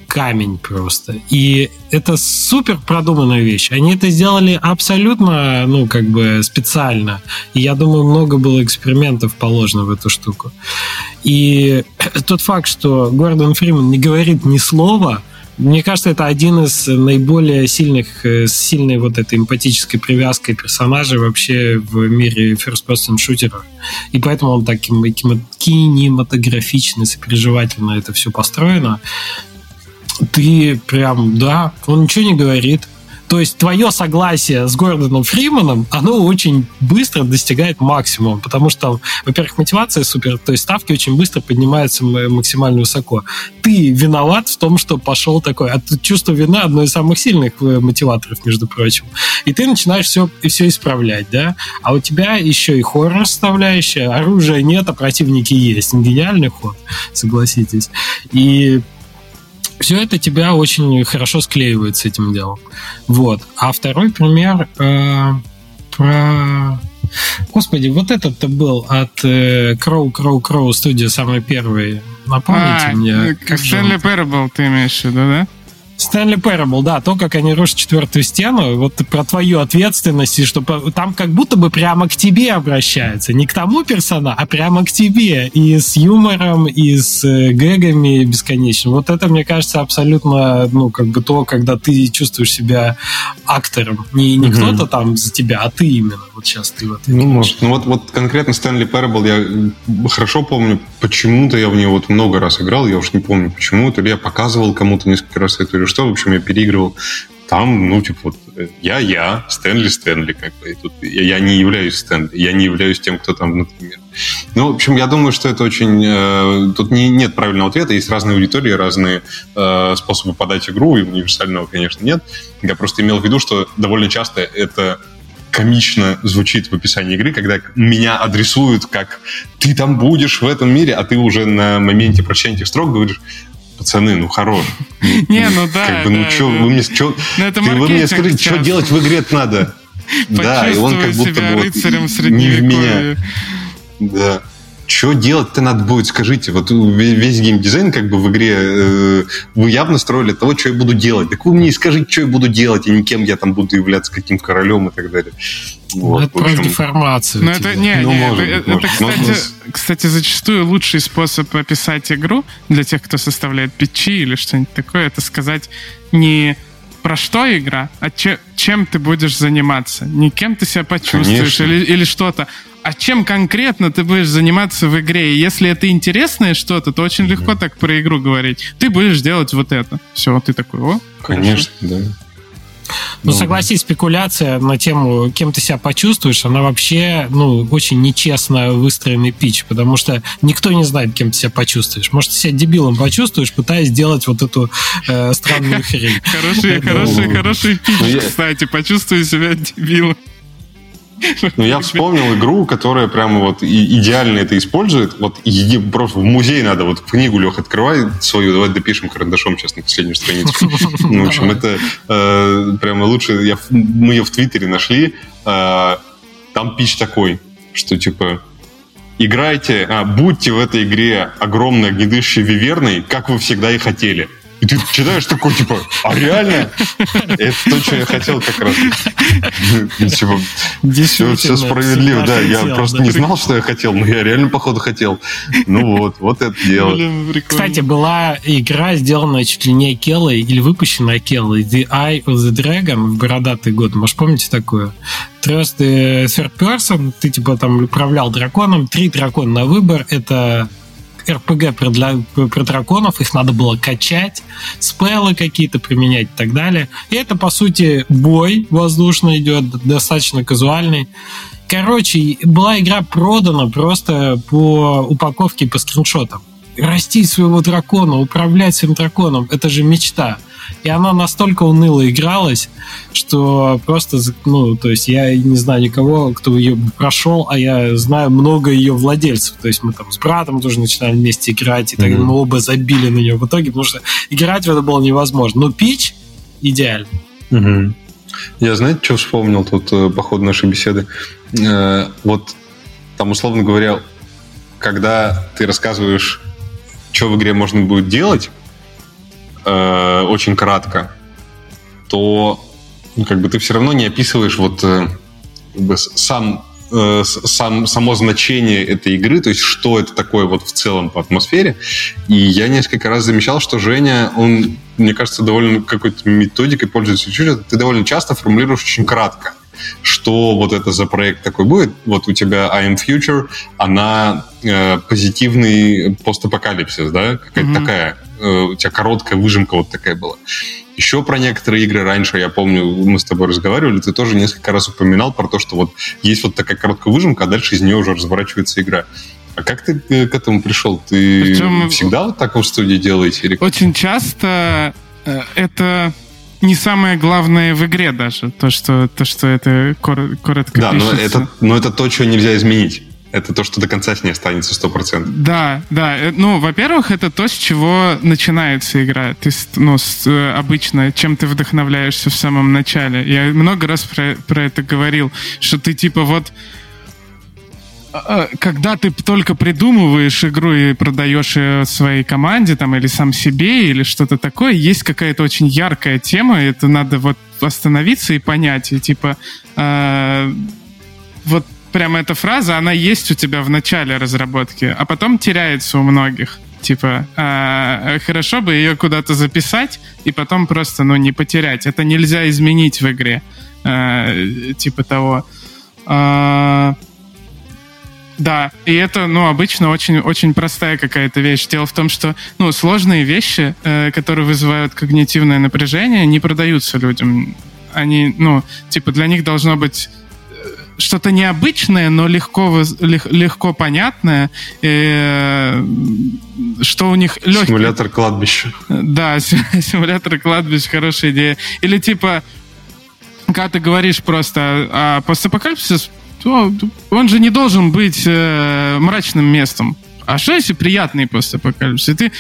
камень просто. И это супер продуманная вещь. Они это сделали абсолютно, ну, как бы специально. И я думаю, много было экспериментов положено в эту штуку. И тот факт, что Гордон Фриман не говорит ни слова, мне кажется, это один из наиболее сильных, э, сильной вот этой эмпатической привязкой персонажей вообще в мире first-person шутеров. И поэтому он так кинематографично, сопереживательно это все построено. Ты прям, да, он ничего не говорит, то есть твое согласие с Гордоном Фриманом, оно очень быстро достигает максимума, потому что, во-первых, мотивация супер, то есть ставки очень быстро поднимаются максимально высоко. Ты виноват в том, что пошел такой. А чувство вины одно из самых сильных э, мотиваторов, между прочим. И ты начинаешь все, все исправлять, да? А у тебя еще и хоррор составляющая, оружия нет, а противники есть. Гениальный ход, согласитесь. И все это тебя очень хорошо склеивает с этим делом. Вот. А второй пример э, про... Господи, вот этот-то был от э, Crow Crow Crow Studio, самый первый. Напомните а, мне. Как Стэнли Parable ты имеешь в виду, да? Стэнли Парабл, да, то, как они рушат четвертую стену, вот про твою ответственность, и что там как будто бы прямо к тебе обращаются, не к тому персонажу, а прямо к тебе, и с юмором, и с э, гэгами бесконечным. Вот это, мне кажется, абсолютно, ну, как бы то, когда ты чувствуешь себя актором, не, не угу. кто-то там за тебя, а ты именно, вот сейчас ты вот. Ну, может, ну вот, вот конкретно Стэнли Парабл я хорошо помню, почему-то я в нее вот много раз играл, я уж не помню почему, то ли я показывал кому-то несколько раз эту или что, в общем, я переигрывал. Там, ну, типа, вот, я, я, Стэнли, Стэнли, как бы, и тут я, я не являюсь Стэнли, я не являюсь тем, кто там внутри. Ну, в общем, я думаю, что это очень... Э, тут не, нет правильного ответа, есть разные аудитории, разные э, способы подать игру, и универсального, конечно, нет. Я просто имел в виду, что довольно часто это комично звучит в описании игры, когда меня адресуют как «ты там будешь в этом мире», а ты уже на моменте прочтения этих строк говоришь пацаны, ну хорош. Не, ну да. Как бы, ну что, вы мне, что, ну, вы мне скажите, что делать в игре надо? Да, и он как будто бы не в меня. Да что делать-то надо будет, скажите. Вот весь геймдизайн как бы в игре э, вы явно строили того, что я буду делать. Так вы мне скажите, что я буду делать, и а не кем я там буду являться, каким королем и так далее. Вот, ну, это общем... про деформацию. Ну, это, не, ну, не, может, это, может. это кстати, но... кстати, зачастую лучший способ описать игру для тех, кто составляет питчи или что-нибудь такое, это сказать не про что игра, а че, чем ты будешь заниматься. Не кем ты себя почувствуешь или, или что-то, а чем конкретно ты будешь заниматься в игре? И если это интересное что-то, то очень легко так про игру говорить. Ты будешь делать вот это. Все, ты такой, о. Конечно, да. Ну, согласись, спекуляция на тему, кем ты себя почувствуешь, она вообще, ну, очень нечестно выстроенный пич, потому что никто не знает, кем ты себя почувствуешь. Может, ты себя дебилом почувствуешь, пытаясь сделать вот эту э, странную хрень. Хороший, хороший, хороший пич, кстати, почувствуй себя дебилом. Ну, я вспомнил игру, которая прямо вот идеально это использует. Вот просто в музей надо, вот книгу, Лех, открывай свою, давай допишем карандашом сейчас на последнюю страницу. Ну, в общем, это э, прямо лучше. Я, мы ее в Твиттере нашли. Э, там пич такой, что типа играйте, а, будьте в этой игре огромной огнедышащей виверной, как вы всегда и хотели. И ты читаешь такой, типа, а реально? Это то, что я хотел как раз. Типа, все, справедливо, да. Я просто не знал, что я хотел, но я реально, походу, хотел. Ну вот, вот это дело. Кстати, была игра, сделанная чуть ли не Акелой, или выпущенная Акелой, The Eye of the Dragon в бородатый год. Может, помните такое? Trust third person, ты типа там управлял драконом, три дракона на выбор, это РПГ про, для, про драконов, их надо было качать, спеллы какие-то применять и так далее. И это, по сути, бой воздушный идет, достаточно казуальный. Короче, была игра продана просто по упаковке по скриншотам. Расти своего дракона, управлять своим драконом, это же мечта. И она настолько уныло игралась, что просто, ну, то есть я не знаю никого, кто ее прошел, а я знаю много ее владельцев. То есть мы там с братом тоже начинали вместе играть, и так mm-hmm. мы оба забили на нее в итоге, потому что играть в это было невозможно. Но пич идеально. Mm-hmm. Я, знаете, что вспомнил тут э, по ходу нашей беседы? Э, вот там, условно говоря, когда ты рассказываешь, что в игре можно будет делать, э, очень кратко, то ну, как бы ты все равно не описываешь вот э, как бы сам, э, сам, само значение этой игры, то есть что это такое вот в целом по атмосфере. И я несколько раз замечал, что Женя, он, мне кажется, довольно какой-то методикой пользуется. Ты довольно часто формулируешь очень кратко что вот это за проект такой будет. Вот у тебя I am Future, она э, позитивный постапокалипсис, да, какая-то mm-hmm. такая. Э, у тебя короткая выжимка вот такая была. Еще про некоторые игры раньше, я помню, мы с тобой разговаривали, ты тоже несколько раз упоминал про то, что вот есть вот такая короткая выжимка, а дальше из нее уже разворачивается игра. А как ты э, к этому пришел? Ты Причем всегда вот так в студии делаете? Или... Очень часто э, это не самое главное в игре даже, то, что, то, что это кор- коротко Да, пишется. но это, но это то, чего нельзя изменить. Это то, что до конца с ней останется 100%. Да, да. Э, ну, во-первых, это то, с чего начинается игра. Ты, ну, с, э, обычно, чем ты вдохновляешься в самом начале. Я много раз про, про это говорил, что ты типа вот а, когда ты только придумываешь игру и продаешь ее своей команде там или сам себе или что-то такое, есть какая-то очень яркая тема, и это надо вот остановиться и понять, и типа э, вот прямо эта фраза, она есть у тебя в начале разработки, а потом теряется у многих. Типа, э, хорошо бы ее куда-то записать и потом просто, ну, не потерять. Это нельзя изменить в игре. Э, типа того. Э, да, и это, ну, обычно очень, очень простая какая-то вещь. Дело в том, что, ну, сложные вещи, э, которые вызывают когнитивное напряжение, не продаются людям. Они, ну, типа, для них должно быть что-то необычное, но легко, лег, легко понятное, э, что у них легкий... Симулятор кладбища. Да, симулятор кладбища, хорошая идея. Или типа, когда ты говоришь просто о постапокалипсисе, то он же не должен быть э, мрачным местом. А что если приятный постапокалипсис? И ты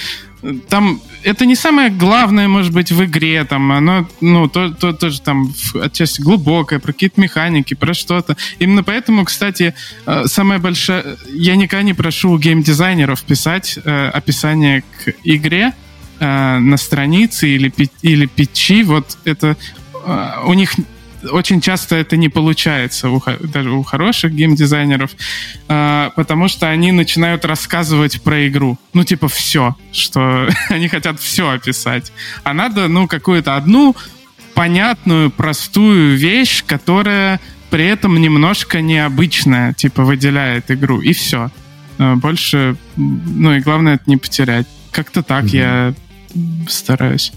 там это не самое главное, может быть, в игре, там, оно, ну, то, то, тоже там отчасти глубокое, про какие-то механики, про что-то. Именно поэтому, кстати, э, самое большое... Я никогда не прошу у геймдизайнеров писать э, описание к игре э, на странице или, или питчи, вот это... Э, у них очень часто это не получается у, даже у хороших геймдизайнеров, э, потому что они начинают рассказывать про игру. Ну, типа, все, что они хотят все описать. А надо, ну, какую-то одну понятную, простую вещь, которая при этом немножко необычная, типа выделяет игру, и все. Э, больше, ну и главное это не потерять. Как-то так mm-hmm. я стараюсь.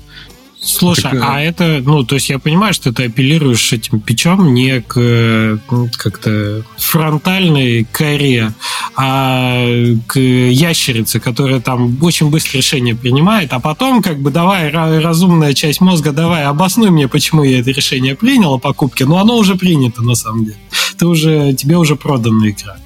Слушай, так, а это, ну, то есть я понимаю, что ты апеллируешь этим печом не к ну, как-то фронтальной коре, а к ящерице, которая там очень быстро решение принимает, а потом как бы давай, разумная часть мозга, давай, обоснуй мне, почему я это решение принял о покупке, но оно уже принято на самом деле. Ты уже, тебе уже продана игра.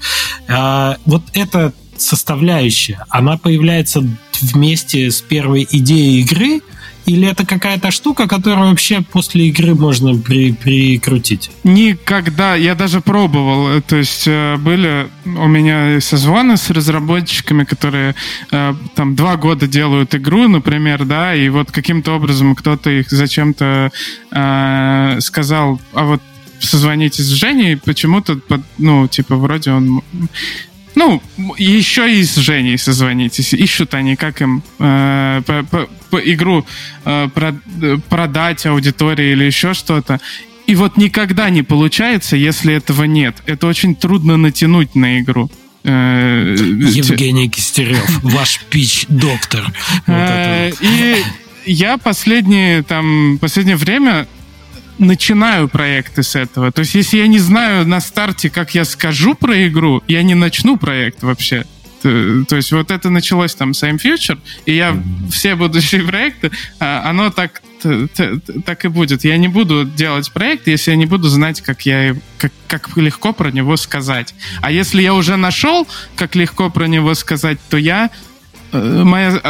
А, вот эта составляющая, она появляется вместе с первой идеей игры, или это какая-то штука, которую вообще после игры можно при, прикрутить? Никогда. Я даже пробовал. То есть э, были у меня созвоны с разработчиками, которые э, там два года делают игру, например, да, и вот каким-то образом кто-то их зачем-то э, сказал, а вот созвонитесь с Женей, почему-то, ну, типа, вроде он ну, еще и с Женей созвонитесь. Ищут они, как им э, по, по, по игру э, про, продать аудитории или еще что-то. И вот никогда не получается, если этого нет. Это очень трудно натянуть на игру. Э, Евгений Кистерев, ваш пич-доктор. Э, и я последнее, там, последнее время начинаю проекты с этого. То есть, если я не знаю на старте, как я скажу про игру, я не начну проект вообще. То, то есть вот это началось там с I'm Future, и я mm-hmm. все будущие проекты, а, оно так, так и будет. Я не буду делать проект, если я не буду знать, как, я, как, как легко про него сказать. А если я уже нашел, как легко про него сказать, то я моя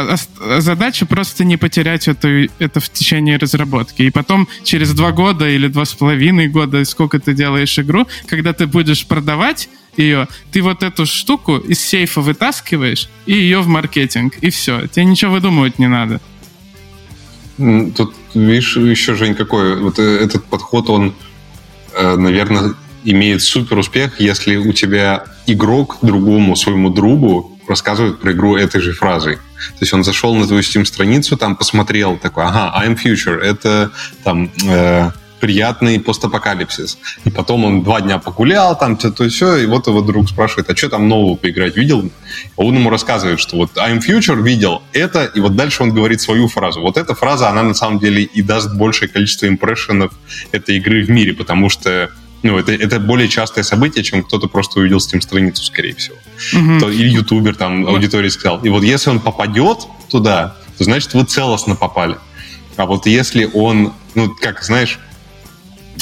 задача просто не потерять это, это в течение разработки. И потом через два года или два с половиной года, сколько ты делаешь игру, когда ты будешь продавать ее, ты вот эту штуку из сейфа вытаскиваешь и ее в маркетинг. И все. Тебе ничего выдумывать не надо. Тут, видишь, еще, Жень, какой? Вот э, этот подход, он, э, наверное, имеет супер успех, если у тебя игрок другому своему другу рассказывает про игру этой же фразой. То есть он зашел на твою Steam-страницу, там посмотрел, такой, ага, I'm Future, это там э, приятный постапокалипсис. И потом он два дня погулял, там то все, и вот его друг спрашивает, а что там нового поиграть видел? А он ему рассказывает, что вот I'm Future видел это, и вот дальше он говорит свою фразу. Вот эта фраза, она на самом деле и даст большее количество импрессионов этой игры в мире, потому что ну, это, это более частое событие, чем кто-то просто увидел Steam страницу, скорее всего. Mm-hmm. То, или ютубер там аудитории сказал. И вот если он попадет туда, то значит вы целостно попали. А вот если он, ну, как знаешь,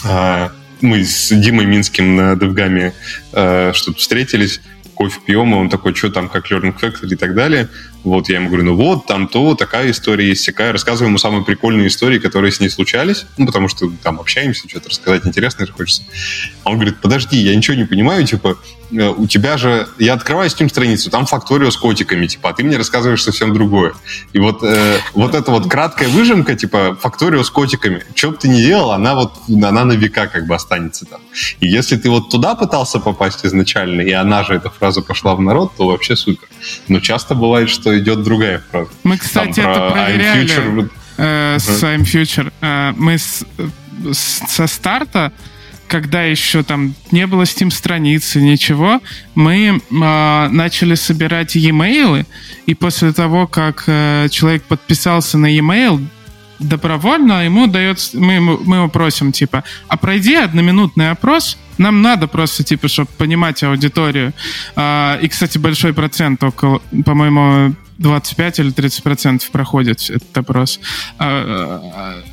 э, мы с Димой Минским на Девгаме э, что-то встретились, кофе пьем, и он такой, что там, как Learning Factory и так далее. Вот я ему говорю, ну вот, там то, такая история есть, всякая. Рассказываю ему самые прикольные истории, которые с ней случались, ну, потому что там общаемся, что-то рассказать интересное же хочется. А он говорит, подожди, я ничего не понимаю, типа, э, у тебя же... Я открываю Steam страницу, там факторио с котиками, типа, а ты мне рассказываешь совсем другое. И вот, э, вот эта вот краткая выжимка, типа, факторио с котиками, что бы ты ни делал, она вот, она на века как бы останется там. И если ты вот туда пытался попасть изначально, и она же, эта фраза пошла в народ, то вообще супер. Но часто бывает, что идет другая фраза. Мы, кстати, Там, это проверяли future... э, uh-huh. с I'm Future. Э, мы с, с, со старта когда еще там не было Steam страницы, ничего, мы э, начали собирать e-mail, и после того, как э, человек подписался на e-mail, добровольно ему дается, мы, мы его просим, типа, а пройди одноминутный опрос, нам надо просто, типа, чтобы понимать аудиторию. А, и, кстати, большой процент, около, по-моему, 25 или 30 процентов проходит этот опрос. А, а,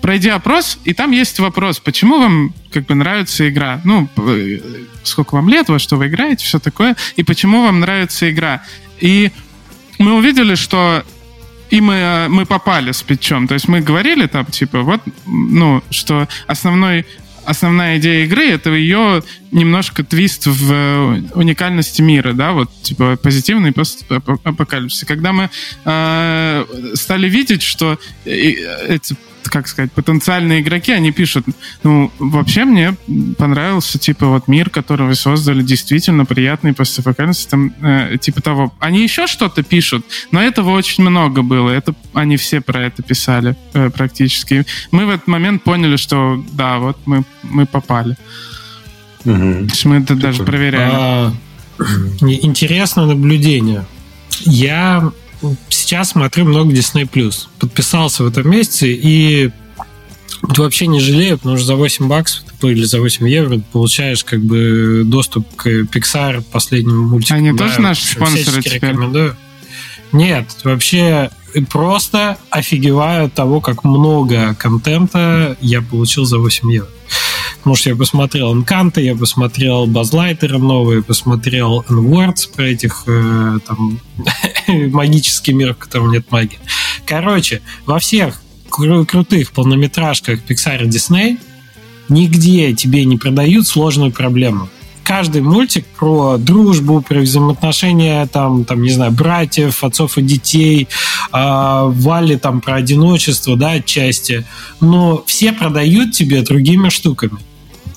пройди опрос, и там есть вопрос, почему вам как бы нравится игра? Ну, сколько вам лет, во что вы играете, все такое, и почему вам нравится игра? И мы увидели, что и мы, мы попали с питчом. То есть мы говорили там, типа, вот, ну, что основной основная идея игры это ее немножко твист в э, уникальности мира, да, вот типа позитивный постапокалипсис. Когда мы э, стали видеть, что эти как сказать, потенциальные игроки, они пишут, ну, вообще мне понравился, типа, вот мир, который вы создали, действительно приятный постапокалипсис, там, э, типа того. Они еще что-то пишут, но этого очень много было, это они все про это писали э, практически. Мы в этот момент поняли, что да, вот мы, мы попали. Угу. Мы это даже проверяли. А, интересное наблюдение. Я сейчас смотрю много Disney+. Подписался в этом месяце и вообще не жалею, потому что за 8 баксов или за 8 евро получаешь как бы доступ к Pixar последнему мультику. Они да, тоже наши спонсоры теперь? рекомендую. Нет, вообще просто офигеваю от того, как много контента я получил за 8 евро. Потому что я посмотрел Encanto, я посмотрел Базлайтера новые, посмотрел Onwards про этих э, там магический мир, в котором нет магии. Короче, во всех кру- крутых полнометражках Pixar и Disney нигде тебе не продают сложную проблему каждый мультик про дружбу, про взаимоотношения, там, там, не знаю, братьев, отцов и детей, э, Вали там про одиночество, да, отчасти. Но все продают тебе другими штуками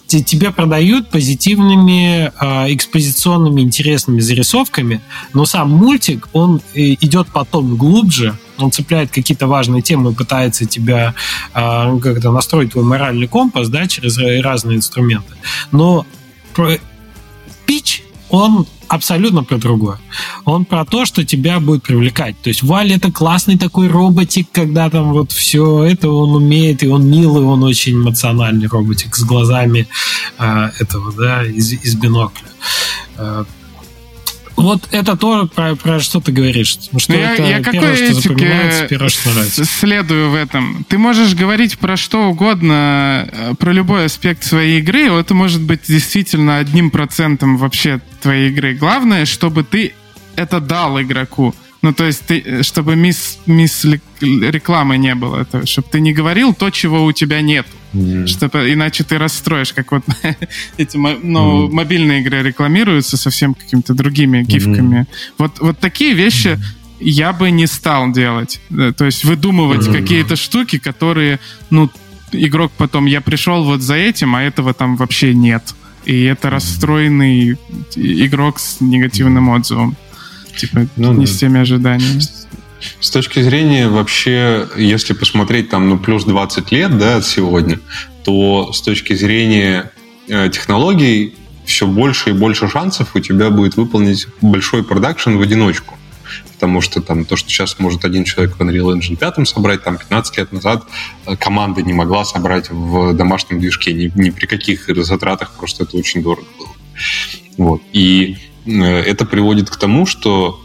тебе продают позитивными э, экспозиционными интересными зарисовками, но сам мультик, он э, идет потом глубже, он цепляет какие-то важные темы, пытается тебя э, как-то настроить твой моральный компас, да, через разные инструменты. Но пич, он абсолютно про другое. Он про то, что тебя будет привлекать. То есть Валь это классный такой роботик, когда там вот все это он умеет, и он милый, он очень эмоциональный роботик с глазами э, этого, да, из, из бинокля. Э, вот это то, про, про что ты говоришь. Что ну, я, это я первое, что запоминается, первое, что нравится. Следую в этом. Ты можешь говорить про что угодно, э, про любой аспект своей игры, это может быть действительно одним процентом вообще твоей игры. Главное, чтобы ты это дал игроку. Ну, то есть, ты, э, чтобы мисс, мисс рекламы не было, это, чтобы ты не говорил то, чего у тебя нет. Mm-hmm. Чтобы, иначе ты расстроишь, как вот эти ну, mm-hmm. мобильные игры рекламируются совсем какими-то другими гифками. Mm-hmm. Вот, вот такие вещи mm-hmm. я бы не стал делать. То есть выдумывать mm-hmm. какие-то штуки, которые, ну, игрок потом, я пришел вот за этим, а этого там вообще нет. И это расстроенный игрок с негативным отзывом. Типа, ну, не да. с теми ожиданиями. С точки зрения вообще, если посмотреть там, ну, плюс 20 лет, да, от сегодня, то с точки зрения э, технологий все больше и больше шансов у тебя будет выполнить большой продакшн в одиночку. Потому что там то, что сейчас может один человек в Unreal Engine 5 собрать, там 15 лет назад э, команда не могла собрать в домашнем движке ни, ни при каких затратах, просто это очень дорого было. Вот. И э, это приводит к тому, что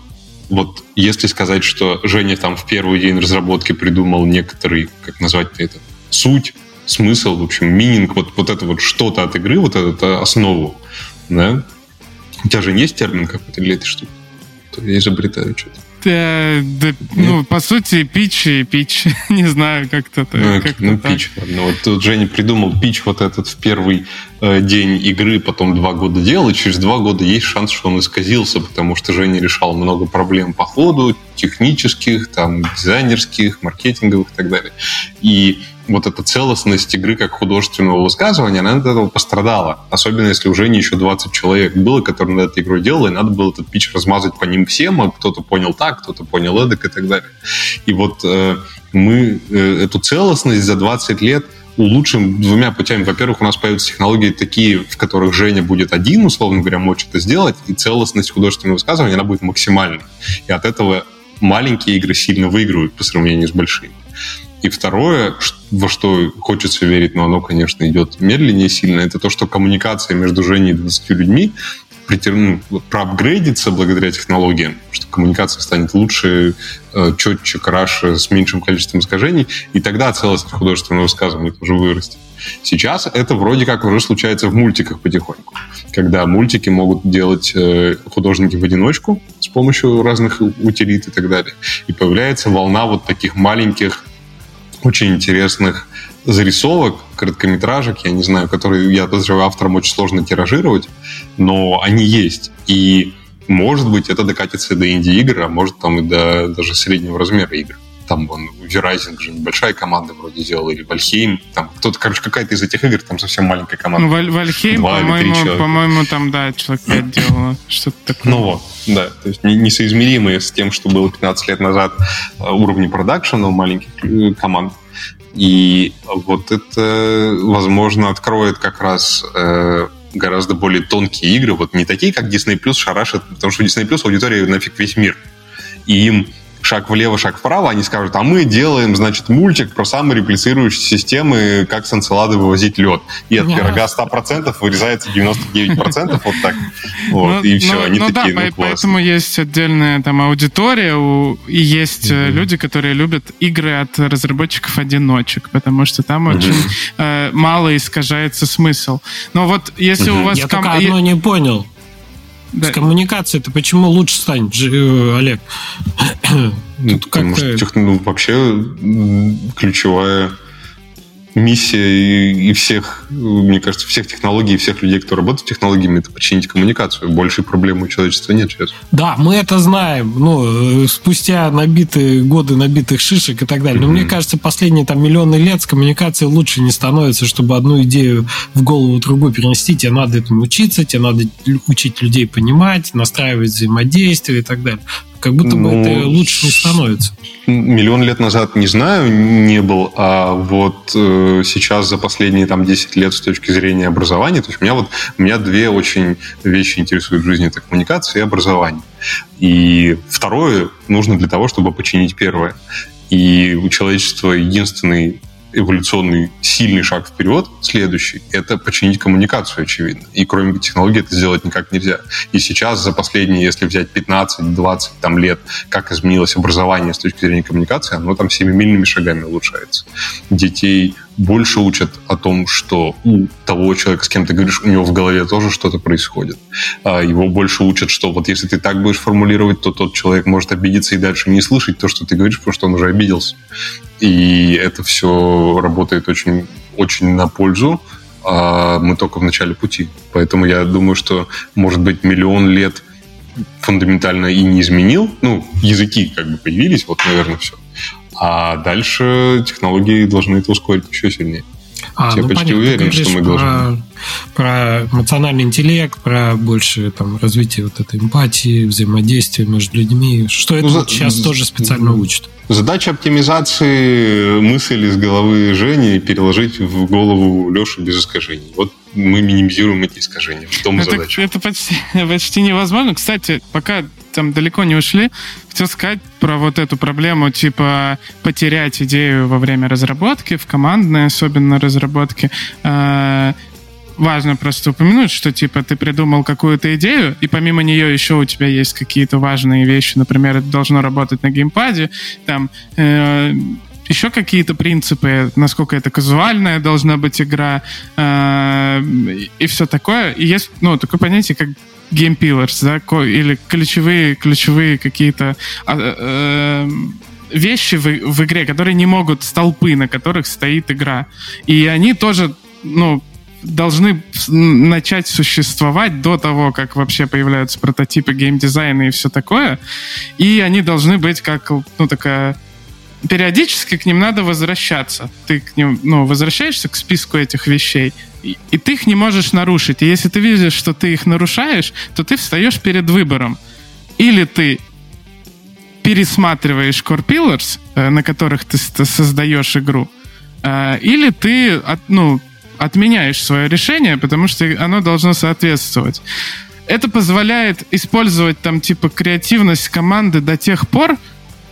вот если сказать, что Женя там в первый день разработки придумал некоторый, как назвать это, суть, смысл, в общем, мининг, вот, вот это вот что-то от игры, вот эту основу, да? У тебя же есть термин какой-то для этой штуки? Я изобретаю что-то. Да, да, ну, по сути, пич и пич. Не знаю, как это. Ну, как ну пич. Ну, вот тут Женя придумал пич вот этот в первый э, день игры, потом два года делал, и через два года есть шанс, что он исказился, потому что Женя решал много проблем по ходу, технических, там, дизайнерских, маркетинговых и так далее. И вот эта целостность игры как художественного высказывания, она от этого пострадала. Особенно если уже не еще 20 человек было, которые над этой игрой делали, надо было этот пич размазать по ним всем, а кто-то понял так, кто-то понял эдак и так далее. И вот э, мы э, эту целостность за 20 лет улучшим двумя путями. Во-первых, у нас появятся технологии такие, в которых Женя будет один, условно говоря, мочь это сделать, и целостность художественного высказывания, она будет максимальной. И от этого маленькие игры сильно выигрывают по сравнению с большими. И второе, во что хочется верить, но оно, конечно, идет медленнее сильно, это то, что коммуникация между Женей и 20 людьми ну, проапгрейдится благодаря технологиям, что коммуникация станет лучше, э, четче, краше, с меньшим количеством искажений, и тогда целостность художественного высказывания тоже вырастет. Сейчас это вроде как уже случается в мультиках потихоньку, когда мультики могут делать э, художники в одиночку с помощью разных утилит и так далее. И появляется волна вот таких маленьких очень интересных зарисовок, короткометражек, я не знаю, которые, я подозреваю, авторам очень сложно тиражировать, но они есть. И, может быть, это докатится до инди-игр, а может, там и до даже среднего размера игр. Там вон, Verizon же небольшая команда вроде делала, или Вальхейм, там кто-то, короче, какая-то из этих игр, там совсем маленькая команда. Ну, Валь, Вальхейм, по-моему, по-моему, там, да, человек 5 делало, что-то такое. Ну вот, да, то есть несоизмеримые с тем, что было 15 лет назад э, уровни продакшена у маленьких э, команд. И вот это, возможно, откроет как раз э, гораздо более тонкие игры, вот не такие, как Disney Plus шарашит, потому что Disney Plus аудитория нафиг весь мир. И им шаг влево, шаг вправо, они скажут, а мы делаем, значит, мультик про самореплицирующие системы, как с Энцелады вывозить лед. И от пирога 100% вырезается 99%, вот так. Вот, ну, и все, ну, они ну, такие, ну, Поэтому есть отдельная там аудитория, и есть mm-hmm. люди, которые любят игры от разработчиков-одиночек, потому что там очень э, мало искажается смысл. Но вот если у вас... Я только одно не понял. Да. С коммуникацией это почему лучше станет, э, Олег? Ну, потому что тех, ну, вообще ключевая миссия и, всех, мне кажется, всех технологий, всех людей, кто работает с технологиями, это починить коммуникацию. Большей проблемы у человечества нет сейчас. Да, мы это знаем. Ну, спустя набитые годы набитых шишек и так далее. Но mm-hmm. мне кажется, последние там миллионы лет с коммуникацией лучше не становится, чтобы одну идею в голову другую перенести. Тебе надо этому учиться, тебе надо учить людей понимать, настраивать взаимодействие и так далее. Как будто бы ну, это лучше не становится. Миллион лет назад, не знаю, не был, а вот э, сейчас за последние там 10 лет с точки зрения образования, то есть у меня вот у меня две очень вещи интересуют в жизни, это коммуникация и образование. И второе нужно для того, чтобы починить первое. И у человечества единственный эволюционный сильный шаг вперед, следующий, это починить коммуникацию, очевидно. И кроме технологий это сделать никак нельзя. И сейчас за последние, если взять 15-20 там, лет, как изменилось образование с точки зрения коммуникации, оно там семимильными шагами улучшается. Детей больше учат о том, что у того человека, с кем ты говоришь, у него в голове тоже что-то происходит. А, его больше учат, что вот если ты так будешь формулировать, то тот человек может обидеться и дальше не слышать то, что ты говоришь, потому что он уже обиделся. И это все работает очень, очень на пользу. А мы только в начале пути. Поэтому я думаю, что, может быть, миллион лет фундаментально и не изменил. Ну, языки как бы появились, вот, наверное, все. А дальше технологии должны это ускорить еще сильнее. А, Я ну, почти понятно. уверен, что мы должны. Про эмоциональный интеллект, про больше там, развитие вот этой эмпатии, взаимодействия между людьми. Что ну, это за... сейчас тоже специально учат? Задача оптимизации мысли из головы Жени переложить в голову Леши без искажений. Вот мы минимизируем эти искажения. В том это, задача. Это почти, почти невозможно. Кстати, пока там далеко не ушли, хотел сказать про вот эту проблему, типа потерять идею во время разработки, в командной особенно разработке. Э, важно просто упомянуть, что типа ты придумал какую-то идею, и помимо нее еще у тебя есть какие-то важные вещи, например, это должно работать на геймпаде, там э, еще какие-то принципы, насколько это казуальная должна быть игра э, и все такое. И есть, ну, такое понятие, как game pillars, да, или ключевые, ключевые какие-то а, э, вещи в, в игре, которые не могут, столпы, на которых стоит игра. И они тоже, ну, должны начать существовать до того, как вообще появляются прототипы геймдизайна и все такое. И они должны быть как, ну, такая периодически к ним надо возвращаться. Ты к ним, ну, возвращаешься к списку этих вещей, и, и ты их не можешь нарушить. И если ты видишь, что ты их нарушаешь, то ты встаешь перед выбором. Или ты пересматриваешь Core Pillars, э, на которых ты создаешь игру, э, или ты от, ну, отменяешь свое решение, потому что оно должно соответствовать. Это позволяет использовать там типа креативность команды до тех пор,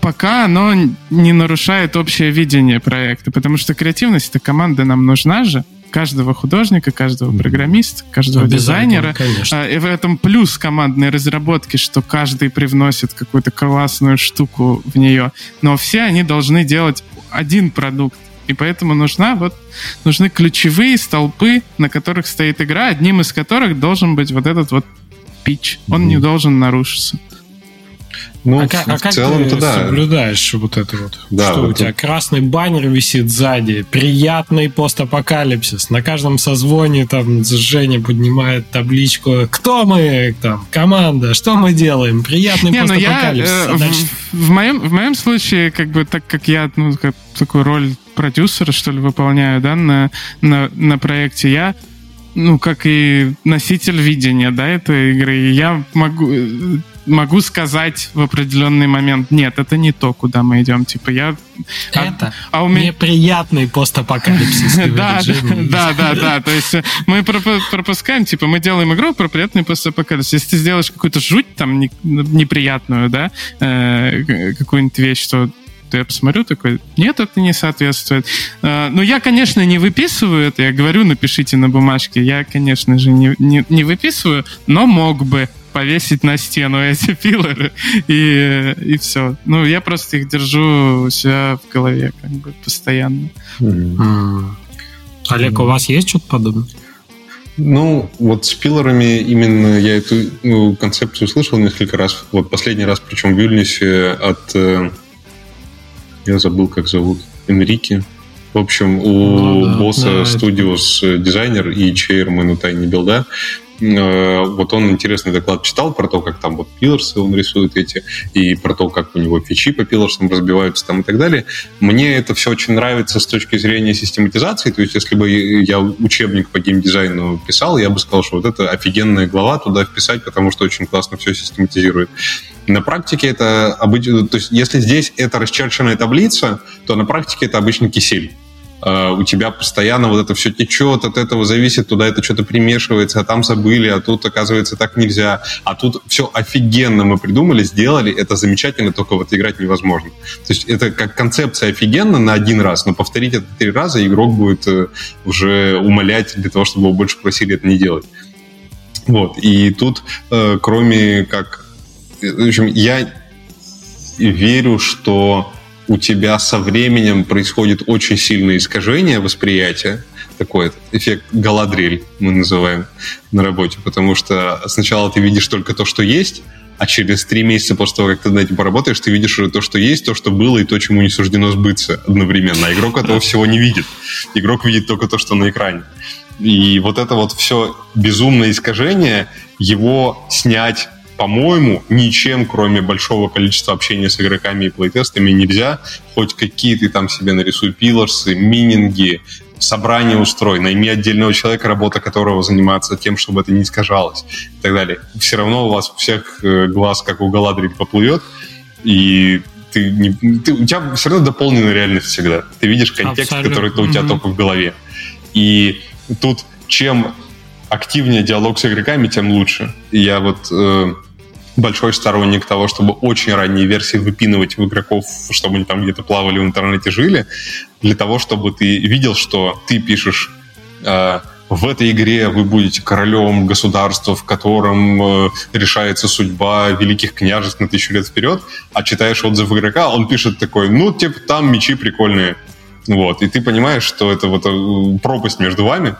пока оно не нарушает общее видение проекта, потому что креативность эта команда нам нужна же каждого художника, каждого программиста, каждого дизайнера. Конечно. А, и в этом плюс командной разработки, что каждый привносит какую-то классную штуку в нее. Но все они должны делать один продукт. И поэтому нужна вот, нужны ключевые столпы, на которых стоит игра, одним из которых должен быть вот этот вот пич. Он mm-hmm. не должен нарушиться. Ну, а, как, а как целом, ты да. соблюдаешь вот это вот? Да, что вот у тебя красный баннер висит сзади, приятный постапокалипсис. На каждом созвоне там Женя поднимает табличку «Кто мы?» там, команда, что мы делаем? Приятный Не, постапокалипсис. Я, э, а в, в, моем, в моем случае, как бы так как я ну, как, такую роль продюсера, что ли, выполняю, да, на, на, на проекте, я ну, как и носитель видения, да, этой игры. я могу могу сказать в определенный момент, нет, это не то, куда мы идем. Типа я... А, это а, а у меня... неприятный постапокалипсис. Да, да, да, да. То есть мы пропускаем, типа мы делаем игру про приятный постапокалипсис. Если ты сделаешь какую-то жуть там неприятную, да, э, какую-нибудь вещь, что я посмотрю такой, нет, это не соответствует. Э, ну, я, конечно, не выписываю это, я говорю, напишите на бумажке. Я, конечно же, не, не, не выписываю, но мог бы повесить на стену эти пилоры, и, и все. Ну, я просто их держу у себя в голове как бы постоянно. Mm. Олег, у вас есть что-то подобное? Ну, вот с пилорами именно я эту ну, концепцию слышал несколько раз. Вот последний раз, причем в Вильнюсе от... Э, я забыл, как зовут. Энрике. В общем, у ну, да, босса да, Studios это... дизайнер и чейрмен у Тайни Билда Э, вот он интересный доклад читал про то, как там вот пилорсы он рисует эти, и про то, как у него фичи по пилорсам разбиваются там и так далее. Мне это все очень нравится с точки зрения систематизации, то есть если бы я учебник по геймдизайну писал, я бы сказал, что вот это офигенная глава туда вписать, потому что очень классно все систематизирует. На практике это обычно, то есть если здесь это расчерченная таблица, то на практике это обычно кисель. Э, у тебя постоянно вот это все течет, от этого зависит, туда это что-то примешивается, а там забыли, а тут, оказывается, так нельзя. А тут все офигенно мы придумали, сделали, это замечательно, только вот играть невозможно. То есть это как концепция офигенно на один раз, но повторить это три раза игрок будет э, уже умолять для того, чтобы его больше просили это не делать. Вот. И тут, э, кроме как... В общем, я верю, что у тебя со временем происходит очень сильное искажение восприятия, такой эффект Галадриль мы называем на работе, потому что сначала ты видишь только то, что есть, а через три месяца после того, как ты над этим поработаешь, ты видишь уже то, что есть, то, что было, и то, чему не суждено сбыться одновременно. А игрок этого всего не видит. Игрок видит только то, что на экране. И вот это вот все безумное искажение, его снять по-моему, ничем, кроме большого количества общения с игроками и плейтестами, нельзя. Хоть какие ты там себе нарисуй пилорсы, мининги, собрание устрой, найми отдельного человека, работа которого занимается тем, чтобы это не искажалось и так далее. Все равно у вас у всех э, глаз, как у Галадриль, поплывет, и ты не, ты, у тебя все равно дополненная реальность всегда. Ты видишь контекст, Абсолютно. который у тебя mm-hmm. только в голове. И тут чем активнее диалог с игроками, тем лучше. И я вот э, большой сторонник того, чтобы очень ранние версии выпинывать в игроков, чтобы они там где-то плавали в интернете, жили, для того, чтобы ты видел, что ты пишешь э, в этой игре вы будете королем государства, в котором э, решается судьба великих княжеств на тысячу лет вперед, а читаешь отзыв игрока, он пишет такой, ну, типа, там мечи прикольные. Вот, и ты понимаешь, что это вот э, пропасть между вами,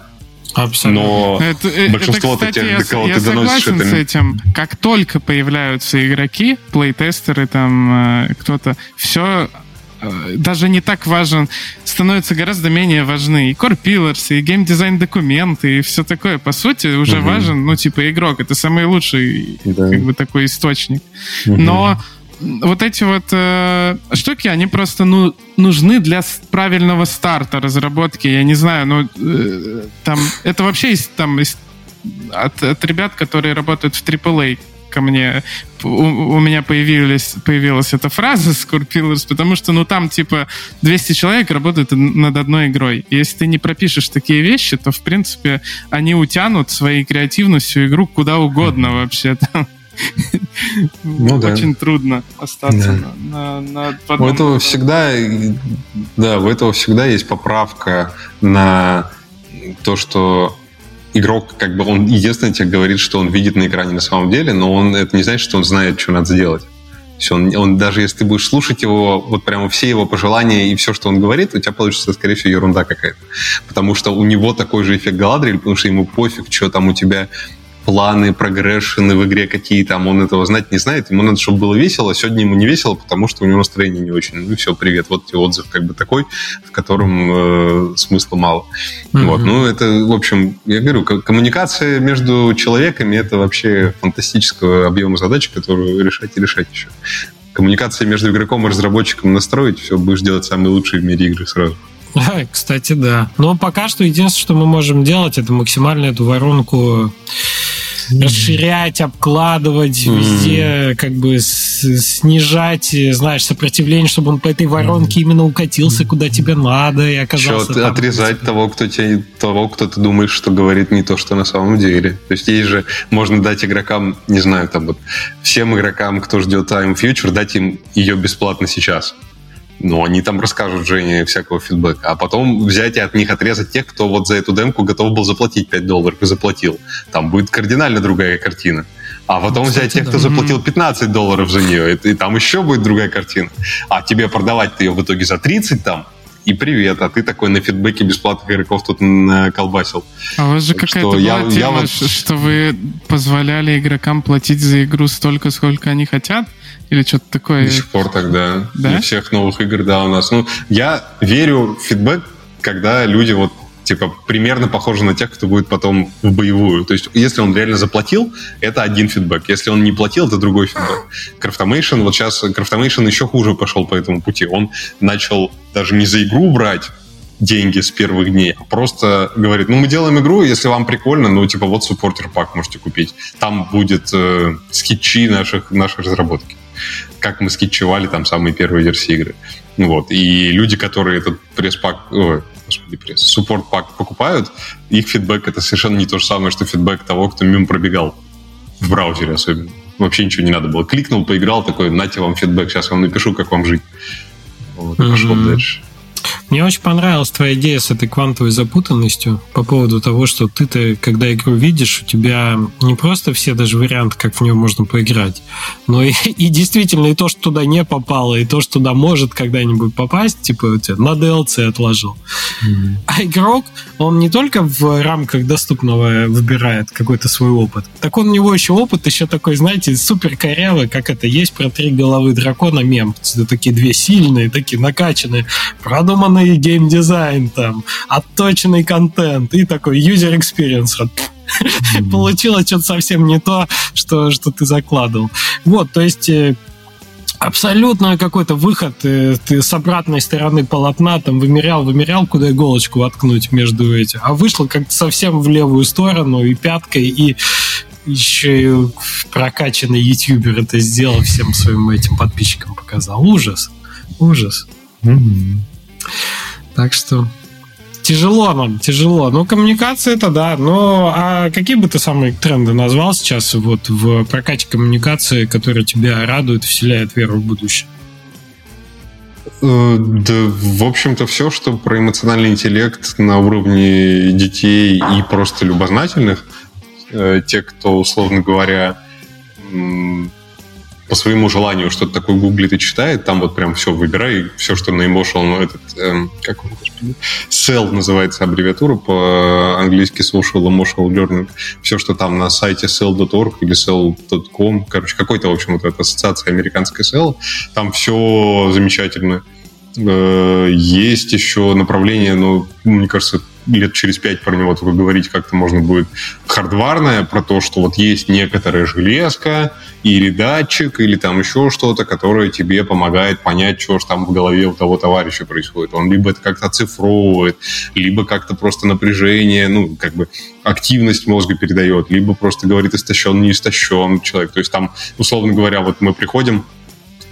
Абсолютно. Но это, э, большинство это, кстати, тех, до кого я, ты я доносишь, это... с этим. Как только появляются игроки, плейтестеры, там э, кто-то, все э, даже не так важен, становится гораздо менее важны. И Core Pillars, и геймдизайн документы, и все такое. По сути, уже угу. важен, ну, типа, игрок. Это самый лучший, да. как бы, такой источник. Угу. Но вот эти вот э, штуки, они просто ну, нужны для правильного старта разработки. Я не знаю, ну э, там это вообще есть там есть, от, от ребят, которые работают в AAA ко мне у, у меня появились, появилась эта фраза Scorpillers, потому что, ну, там, типа, 200 человек работают над одной игрой. Если ты не пропишешь такие вещи, то, в принципе, они утянут своей креативностью игру куда угодно вообще. Там ну, да. Очень трудно остаться да. на, на, на У этого всегда, да, у этого всегда есть поправка на то, что игрок, как бы, он единственное тебе говорит, что он видит на экране на самом деле, но он это не значит, что он знает, что надо сделать. Все, он, он даже если ты будешь слушать его, вот прямо все его пожелания и все, что он говорит, у тебя получится, скорее всего, ерунда какая-то. Потому что у него такой же эффект Галадриэль, потому что ему пофиг, что там у тебя планы, прогрессионы в игре какие там, он этого знать не знает. Ему надо, чтобы было весело. Сегодня ему не весело, потому что у него настроение не очень. Ну все, привет, вот тебе отзыв как бы такой, в котором э, смысла мало. Mm-hmm. Вот, ну это, в общем, я говорю, коммуникация между человеками это вообще фантастического объема задач, которую решать и решать еще. Коммуникация между игроком и разработчиком настроить, все, будешь делать самые лучшие в мире игры сразу. Кстати, да. Но пока что единственное, что мы можем делать, это максимально эту воронку расширять, обкладывать, mm. везде как бы снижать, знаешь, сопротивление, чтобы он по этой воронке mm. именно укатился, куда тебе надо, и оказался Еще там, отрезать того, кто тебе, того, кто ты думаешь, что говорит не то, что на самом деле. То есть есть же, можно дать игрокам, не знаю, там вот, всем игрокам, кто ждет Time Future, дать им ее бесплатно сейчас ну, они там расскажут Жене всякого фидбэка. А потом взять и от них отрезать тех, кто вот за эту демку готов был заплатить 5 долларов и заплатил. Там будет кардинально другая картина. А потом Кстати, взять тех, да. кто заплатил 15 долларов за нее, и, и там еще будет другая картина. А тебе продавать ты ее в итоге за 30 там, и привет, а ты такой на фидбэке бесплатных игроков тут наколбасил. А у вас же какая-то была я, тема, я вот... что вы позволяли игрокам платить за игру столько, сколько они хотят? Или что-то такое? До сих пор тогда. Да? Для всех новых игр, да, у нас. Ну, я верю в фидбэк, когда люди вот типа примерно похожи на тех, кто будет потом в боевую. То есть, если он реально заплатил, это один фидбэк. Если он не платил, это другой фидбэк. Craftomation, вот сейчас Craftomation еще хуже пошел по этому пути. Он начал даже не за игру брать, деньги с первых дней, а просто говорит, ну, мы делаем игру, если вам прикольно, ну, типа, вот supporter pack можете купить. Там будет э, скетчи наших, нашей разработки как мы скетчевали там самые первые версии игры. Вот. И люди, которые этот пресс-пак, ой, господи, пресс, суппорт-пак покупают, их фидбэк это совершенно не то же самое, что фидбэк того, кто мимо пробегал в браузере особенно. Вообще ничего не надо было. Кликнул, поиграл, такой, нате вам фидбэк, сейчас вам напишу, как вам жить. Вот, mm-hmm. дальше. Мне очень понравилась твоя идея с этой квантовой запутанностью по поводу того, что ты-то, когда игру видишь, у тебя не просто все даже варианты, как в нее можно поиграть, но и, и действительно и то, что туда не попало, и то, что туда может когда-нибудь попасть, типа у тебя на DLC отложил. Mm-hmm. А игрок, он не только в рамках доступного выбирает какой-то свой опыт, так он у него еще опыт еще такой, знаете, супер корявый, как это есть про три головы дракона мем. Это такие две сильные, такие накачанные, продуманные продуманный геймдизайн, там, отточенный контент и такой user experience. Mm-hmm. Получилось что-то совсем не то, что, что ты закладывал. Вот, то есть э, абсолютно какой-то выход э, ты с обратной стороны полотна там вымерял, вымерял, куда иголочку воткнуть между этим, а вышло как-то совсем в левую сторону и пяткой, и еще и прокачанный ютубер это сделал, всем своим этим подписчикам показал. Ужас. Ужас. Mm-hmm. Так что тяжело нам, тяжело. Ну, коммуникация это да. Но а какие бы ты самые тренды назвал сейчас вот в прокате коммуникации, которые тебя радуют, вселяют веру в будущее? Э, да, в общем-то, все, что про эмоциональный интеллект на уровне детей и просто любознательных, э, те, кто, условно говоря, по своему желанию что-то такое гуглит и читает, там вот прям все выбирай, все, что на emotional, ну, этот, эм, как он, господи, SEL называется аббревиатура по-английски Social Emotional Learning, все, что там на сайте sell.org или sell.com, короче, какой-то, в общем, вот эта ассоциация американской SEL, там все замечательно. Э, есть еще направление, ну, мне кажется, лет через пять про него только говорить как-то можно будет хардварное, про то, что вот есть некоторая железка или датчик, или там еще что-то, которое тебе помогает понять, что же там в голове у того товарища происходит. Он либо это как-то оцифровывает, либо как-то просто напряжение, ну, как бы активность мозга передает, либо просто говорит истощен, не истощен человек. То есть там, условно говоря, вот мы приходим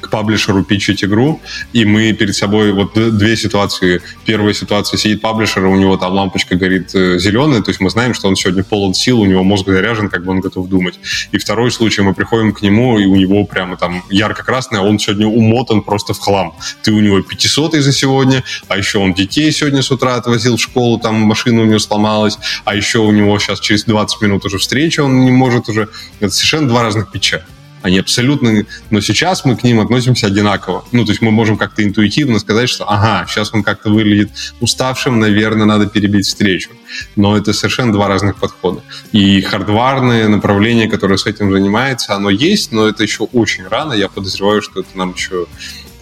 к паблишеру пичить игру, и мы перед собой вот две ситуации. Первая ситуация сидит паблишер, у него там лампочка горит э, зеленая, то есть мы знаем, что он сегодня полон сил, у него мозг заряжен, как бы он готов думать. И второй случай, мы приходим к нему, и у него прямо там ярко-красный, а он сегодня умотан просто в хлам. Ты у него 500 за сегодня, а еще он детей сегодня с утра отвозил в школу, там машина у него сломалась, а еще у него сейчас через 20 минут уже встреча, он не может уже. Это совершенно два разных пича Они абсолютно... Но сейчас мы к ним относимся одинаково. Ну, то есть мы можем как-то интуитивно сказать, что ага, сейчас он как-то выглядит уставшим, наверное, надо перебить встречу. Но это совершенно два разных подхода. И хардварное направление, которое с этим занимается, оно есть, но это еще очень рано. Я подозреваю, что это нам еще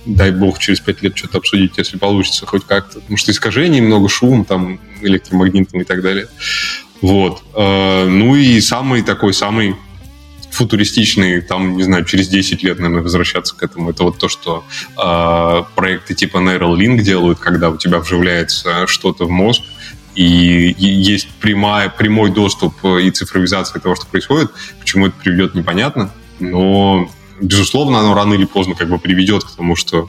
дай бог, через пять лет что-то обсудить, если получится хоть как-то. Потому что искажений много, шум, там, электромагнитный и так далее. Вот. Э, ну и самый такой, самый футуристичный, там, не знаю, через 10 лет, наверное, возвращаться к этому. Это вот то, что э, проекты типа Neuralink делают, когда у тебя вживляется что-то в мозг, и есть прямая, прямой доступ и цифровизация того, что происходит. Почему это приведет, непонятно. Но безусловно, оно рано или поздно как бы приведет к тому, что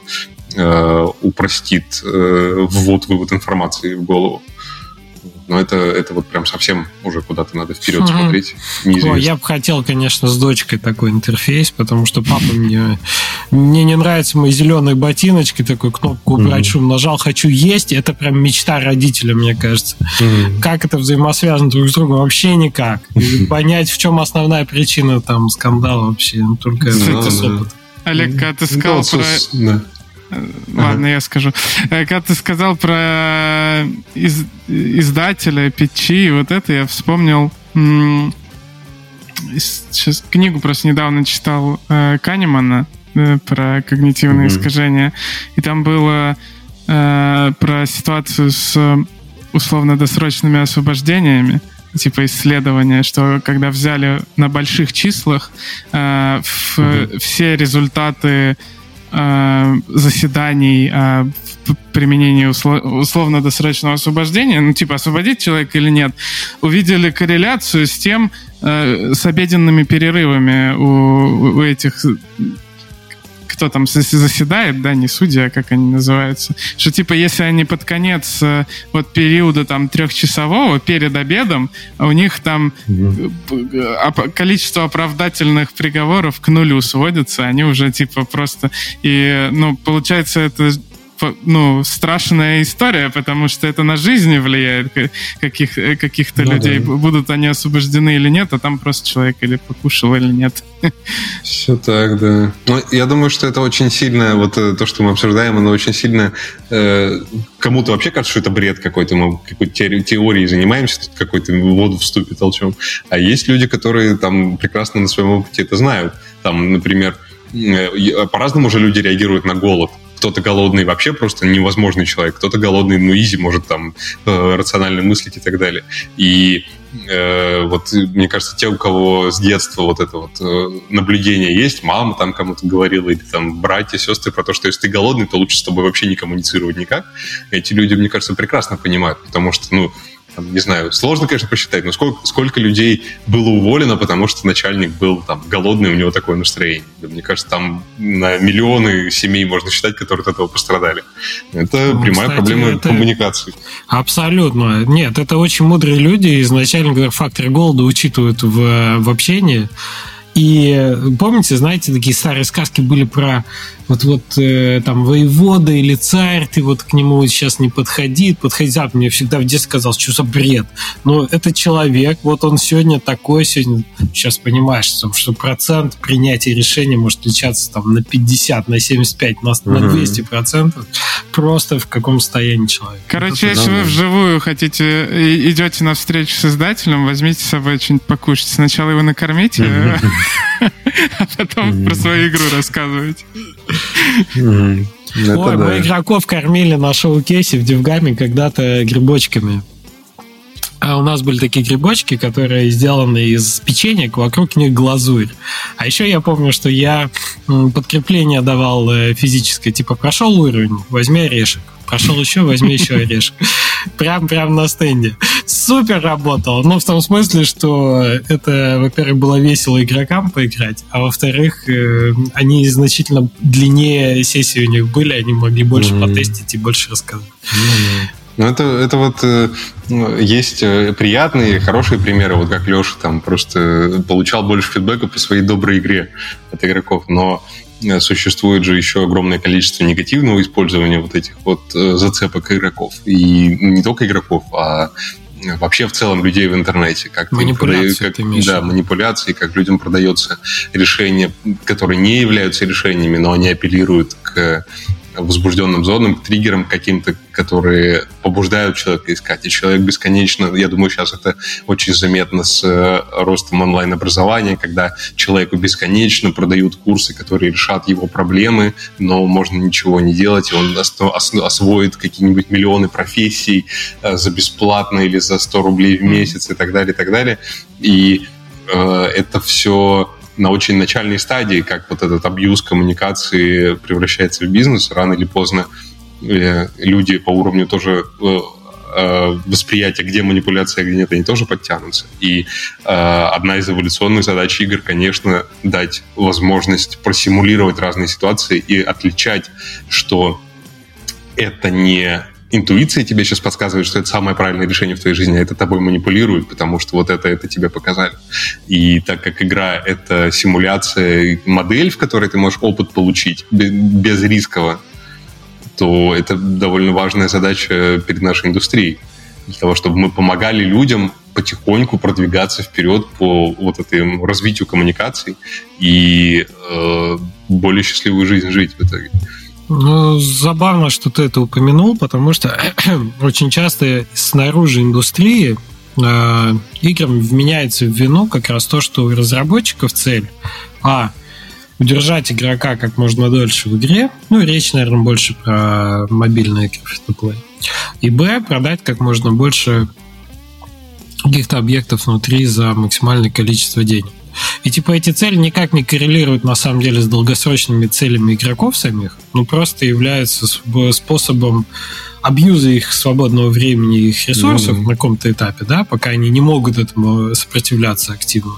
э, упростит э, ввод-вывод информации в голову. Но это, это вот прям совсем уже куда-то надо вперед mm-hmm. смотреть. Неизвестно. О, я бы хотел, конечно, с дочкой такой интерфейс, потому что папа мне... Мне не нравятся мои зеленые ботиночки, такую кнопку убрать mm-hmm. шум нажал, хочу есть. Это прям мечта родителя, мне кажется. Mm-hmm. Как это взаимосвязано друг с другом? Вообще никак. И понять, в чем основная причина там скандала вообще, ну, только ну, с опыта. Олег, когда ты сказал про... Да. Ладно, я скажу. Э, когда ты сказал про из, издателя, Печи, вот это я вспомнил. Сейчас книгу просто недавно читал э, Канемана э, про когнитивные mm-hmm. искажения. И там было э, про ситуацию с условно-досрочными освобождениями типа исследования, что когда взяли на больших числах э, в, mm-hmm. все результаты э, заседаний э, применении условно-досрочного освобождения, ну, типа, освободить человека или нет, увидели корреляцию с тем, э, с обеденными перерывами у, у этих кто там заседает, да, не судья, а как они называются, что типа если они под конец э, вот периода там трехчасового перед обедом, у них там угу. количество оправдательных приговоров к нулю сводится, они уже типа просто и ну получается это ну, страшная история, потому что это на жизни влияет каких, э, каких-то ну, людей. Да. Будут они освобождены или нет, а там просто человек или покушал, или нет. Все так, да. Но я думаю, что это очень сильно, вот э, то, что мы обсуждаем, оно очень сильно... Э, кому-то вообще кажется, что это бред какой-то, мы какой-то теорией занимаемся, какой-то воду в ступе толчем. А есть люди, которые там прекрасно на своем опыте это знают. Там, например, э, по-разному же люди реагируют на голод кто-то голодный вообще просто невозможный человек, кто-то голодный, ну, изи, может там э, рационально мыслить и так далее. И э, вот, мне кажется, те, у кого с детства вот это вот э, наблюдение есть, мама там кому-то говорила, или там братья, сестры, про то, что если ты голодный, то лучше с тобой вообще не коммуницировать никак. Эти люди, мне кажется, прекрасно понимают, потому что, ну, там, не знаю, сложно, конечно, посчитать, но сколько, сколько людей было уволено, потому что начальник был там голодный, у него такое настроение. Да, мне кажется, там на миллионы семей можно считать, которые от этого пострадали. Это ну, прямая кстати, проблема это... коммуникации. Абсолютно. Нет, это очень мудрые люди, изначально фактор голода учитывают в, в общении. И помните, знаете, такие старые сказки были про вот вот э, там воевода или царь, ты вот к нему сейчас не подходи, подходи завтра. Мне всегда в детстве казалось, что за бред. Но это человек, вот он сегодня такой, сегодня сейчас понимаешь, что процент принятия решения может отличаться там на 50, на 75, на, угу. на 200 процентов. Просто в каком состоянии человек. Короче, это если вы вживую хотите, идете на встречу с издателем, возьмите с собой что-нибудь покушать. Сначала его накормите, а потом про свою игру рассказывайте. Ой, мы игроков кормили на шоу-кейсе в Дивгаме когда-то грибочками. А у нас были такие грибочки, которые сделаны из печенек, вокруг них глазурь. А еще я помню, что я подкрепление давал э, физическое, типа прошел уровень, возьми орешек. Прошел еще, возьми еще орешек. Прям, прям на стенде. Супер работало. Ну, в том смысле, что это, во-первых, было весело игрокам поиграть, а во-вторых, э, они значительно длиннее сессии у них были, они могли больше mm-hmm. потестить и больше рассказать. Mm-hmm. Ну, это, это вот э, ну, есть э, приятные, хорошие примеры, вот как Леша там просто получал больше фидбэка по своей доброй игре от игроков, но э, существует же еще огромное количество негативного использования вот этих вот зацепок игроков. И не только игроков, а вообще в целом людей в интернете. Как манипуляции, как, Да, манипуляции, как людям продается решения, которые не являются решениями, но они апеллируют к возбужденным зонам, к триггерам каким-то, которые побуждают человека искать. И человек бесконечно, я думаю, сейчас это очень заметно с э, ростом онлайн-образования, когда человеку бесконечно продают курсы, которые решат его проблемы, но можно ничего не делать, и он освоит какие-нибудь миллионы профессий э, за бесплатно или за 100 рублей в месяц и так далее, и так далее. И э, это все на очень начальной стадии, как вот этот абьюз коммуникации превращается в бизнес, рано или поздно э, люди по уровню тоже э, э, восприятия, где манипуляция, где нет, они тоже подтянутся. И э, одна из эволюционных задач игр, конечно, дать возможность просимулировать разные ситуации и отличать, что это не интуиция тебе сейчас подсказывает, что это самое правильное решение в твоей жизни, а это тобой манипулирует, потому что вот это, это тебе показали. И так как игра — это симуляция, модель, в которой ты можешь опыт получить без рисково, то это довольно важная задача перед нашей индустрией. Для того, чтобы мы помогали людям потихоньку продвигаться вперед по вот этому развитию коммуникаций и э, более счастливую жизнь жить в итоге. Ну, забавно, что ты это упомянул, потому что очень часто снаружи индустрии э, играм вменяется в вину как раз то, что у разработчиков цель а удержать игрока как можно дольше в игре, ну, речь, наверное, больше про мобильные игры и б продать как можно больше каких-то объектов внутри за максимальное количество денег. И типа эти цели никак не коррелируют на самом деле с долгосрочными целями игроков самих, ну просто являются способом абьюза их свободного времени и их ресурсов mm-hmm. на каком-то этапе, да, пока они не могут этому сопротивляться активно.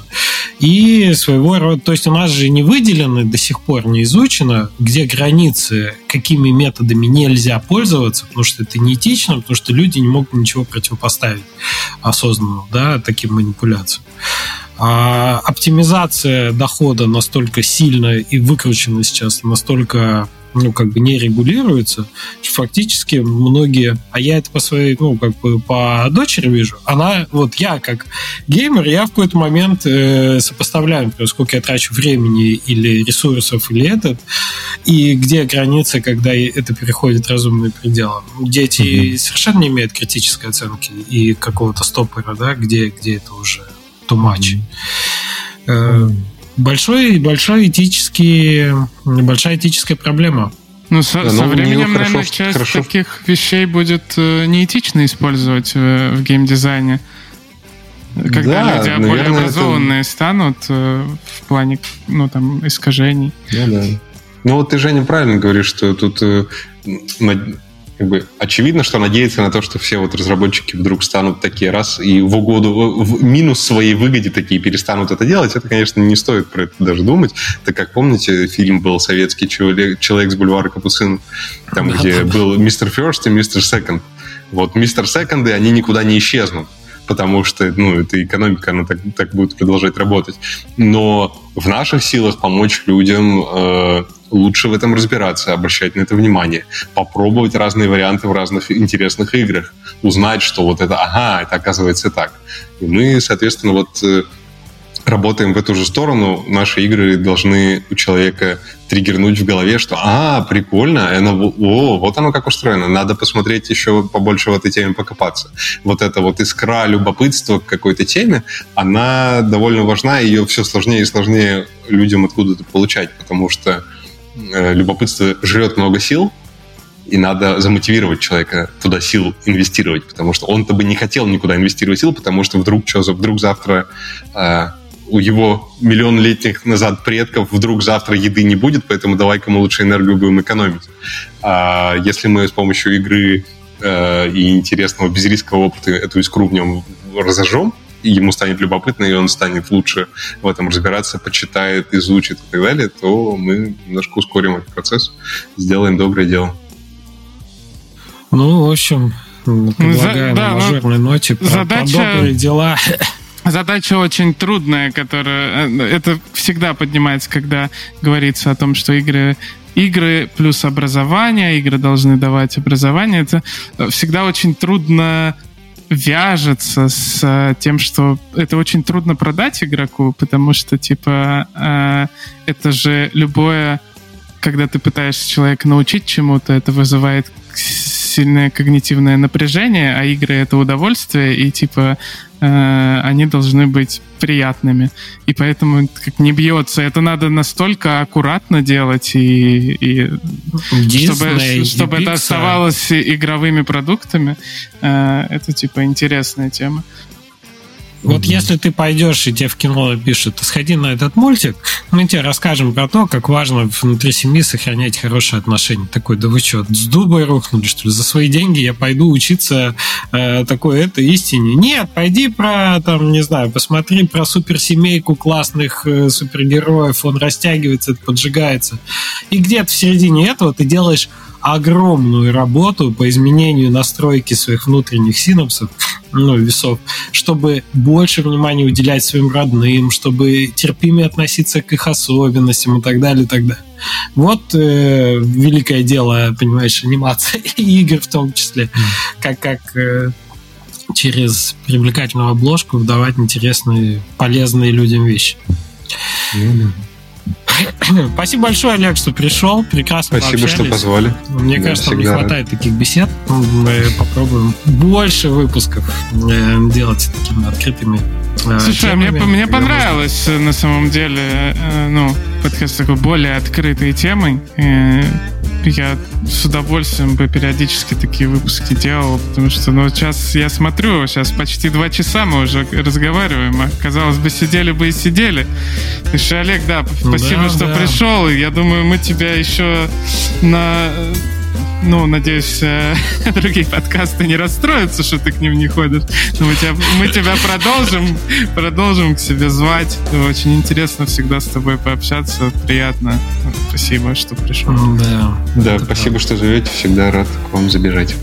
И своего рода, то есть у нас же не выделено, до сих пор не изучено, где границы, какими методами нельзя пользоваться, потому что это неэтично, потому что люди не могут ничего противопоставить осознанно, да, таким манипуляциям а оптимизация дохода настолько сильная и выкручена сейчас, настолько ну, как бы не регулируется, что фактически многие, а я это по своей, ну, как бы по дочери вижу, она, вот я как геймер, я в какой-то момент э, сопоставляю, например, сколько я трачу времени или ресурсов, или этот, и где граница, когда это переходит разумные пределы. Дети mm-hmm. совершенно не имеют критической оценки и какого-то стопора, да, где, где это уже too much. Mm-hmm. Большой, большой этический, большая этическая проблема. Ну, со, да, со ну, временем, хорошо, наверное, часть хорошо. таких вещей будет э, неэтично использовать в, в геймдизайне. Когда да, люди наверное, более образованные это... станут э, в плане ну, там, искажений. Да, да. Ну вот ты, Женя, правильно говоришь, что тут э, как бы очевидно, что надеяться на то, что все вот разработчики вдруг станут такие раз и в угоду, в минус своей выгоде такие перестанут это делать, это, конечно, не стоит про это даже думать. Так как, помните, фильм был «Советский человек, человек с бульвара Капуцин», там, где был мистер Ферст и мистер Секонд. Вот мистер Секонды, они никуда не исчезнут потому что, ну, эта экономика, она так, так будет продолжать работать. Но в наших силах помочь людям э, лучше в этом разбираться, обращать на это внимание, попробовать разные варианты в разных интересных играх, узнать, что вот это, ага, это оказывается так. И мы, соответственно, вот э, работаем в эту же сторону, наши игры должны у человека триггернуть в голове, что «А, прикольно, оно, о, вот оно как устроено, надо посмотреть еще побольше в этой теме покопаться». Вот эта вот искра любопытства к какой-то теме, она довольно важна, ее все сложнее и сложнее людям откуда-то получать, потому что любопытство жрет много сил, и надо замотивировать человека туда сил инвестировать, потому что он-то бы не хотел никуда инвестировать сил, потому что вдруг что, вдруг завтра э, у его миллион летних назад предков вдруг завтра еды не будет, поэтому давай-ка мы лучше энергию будем экономить. А если мы с помощью игры э, и интересного безрискового опыта эту искру в нем разожжем, ему станет любопытно, и он станет лучше в этом разбираться, почитает, изучит и так далее, то мы немножко ускорим этот процесс, сделаем доброе дело. Ну, в общем, предлагаю За, на да, мажорной ноте задача... про добрые дела задача очень трудная, которая... Э, это всегда поднимается, когда говорится о том, что игры игры плюс образование, игры должны давать образование. Это всегда очень трудно вяжется с э, тем, что это очень трудно продать игроку, потому что, типа, э, это же любое, когда ты пытаешься человека научить чему-то, это вызывает сильное когнитивное напряжение, а игры это удовольствие, и типа э, они должны быть приятными. И поэтому как не бьется. Это надо настолько аккуратно делать, и, и Disney, чтобы, чтобы это оставалось игровыми продуктами. Э, это типа интересная тема. Вот mm-hmm. если ты пойдешь и тебе в кино пишут, сходи на этот мультик, мы тебе расскажем про то, как важно внутри семьи сохранять хорошие отношения. Такой, да вы что, с дубой рухнули, что ли? За свои деньги я пойду учиться э, такой это истине. Нет, пойди про, там, не знаю, посмотри про суперсемейку классных э, супергероев, он растягивается, поджигается. И где-то в середине этого ты делаешь огромную работу по изменению настройки своих внутренних синапсов, ну, весов, чтобы больше внимания уделять своим родным, чтобы терпимее относиться к их особенностям и так далее, и так далее. Вот э, великое дело, понимаешь, анимация и игр в том числе, как, как э, через привлекательную обложку вдавать интересные, полезные людям вещи. Mm-hmm. Спасибо большое, Олег, что пришел. Прекрасно Спасибо, пообщались. что позвали. Мне да, кажется, не хватает таких бесед. Мы попробуем больше выпусков э, делать такими открытыми. Э, Слушай, темами, мне, мне понравилось можно... на самом деле, э, ну, подкаст такой более открытой темой я с удовольствием бы периодически такие выпуски делал, потому что, ну, сейчас я смотрю, сейчас почти два часа мы уже разговариваем, а, казалось бы, сидели бы и сидели. Слушай, Олег, да, спасибо, да, что да. пришел, я думаю, мы тебя еще на ну, надеюсь, э, другие подкасты не расстроятся, что ты к ним не ходишь. Но мы тебя, мы тебя продолжим, продолжим к себе звать. Очень интересно всегда с тобой пообщаться. Приятно. Спасибо, что пришел. Да, да спасибо, правда. что живете. Всегда рад к вам забежать.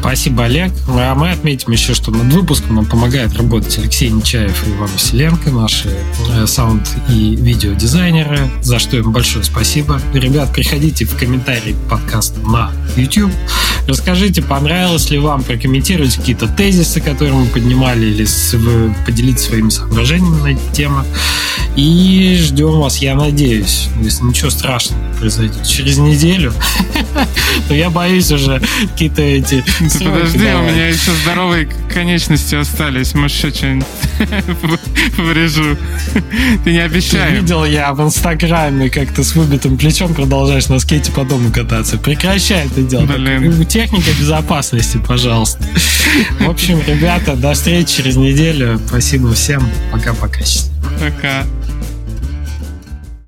Спасибо, Олег. А мы отметим еще, что над выпуском нам помогает работать Алексей Нечаев и Иван Василенко, наши э, саунд- и видеодизайнеры, за что им большое спасибо. Ребят, приходите в комментарии подкаста на YouTube. Расскажите, понравилось ли вам, прокомментируйте какие-то тезисы, которые мы поднимали, или поделиться своими соображениями на эти темы. И ждем вас, я надеюсь, если ничего страшного произойдет через неделю. Но я боюсь уже какие-то эти ты подожди, у меня еще здоровые конечности остались. Может, еще что-нибудь вырежу. Ты не обещай. Видел я в Инстаграме, как ты с выбитым плечом продолжаешь на скейте по дому кататься. Прекращай это делать. Блин. Техника безопасности, пожалуйста. В общем, ребята, до встречи через неделю. Спасибо всем. Пока-пока. Пока.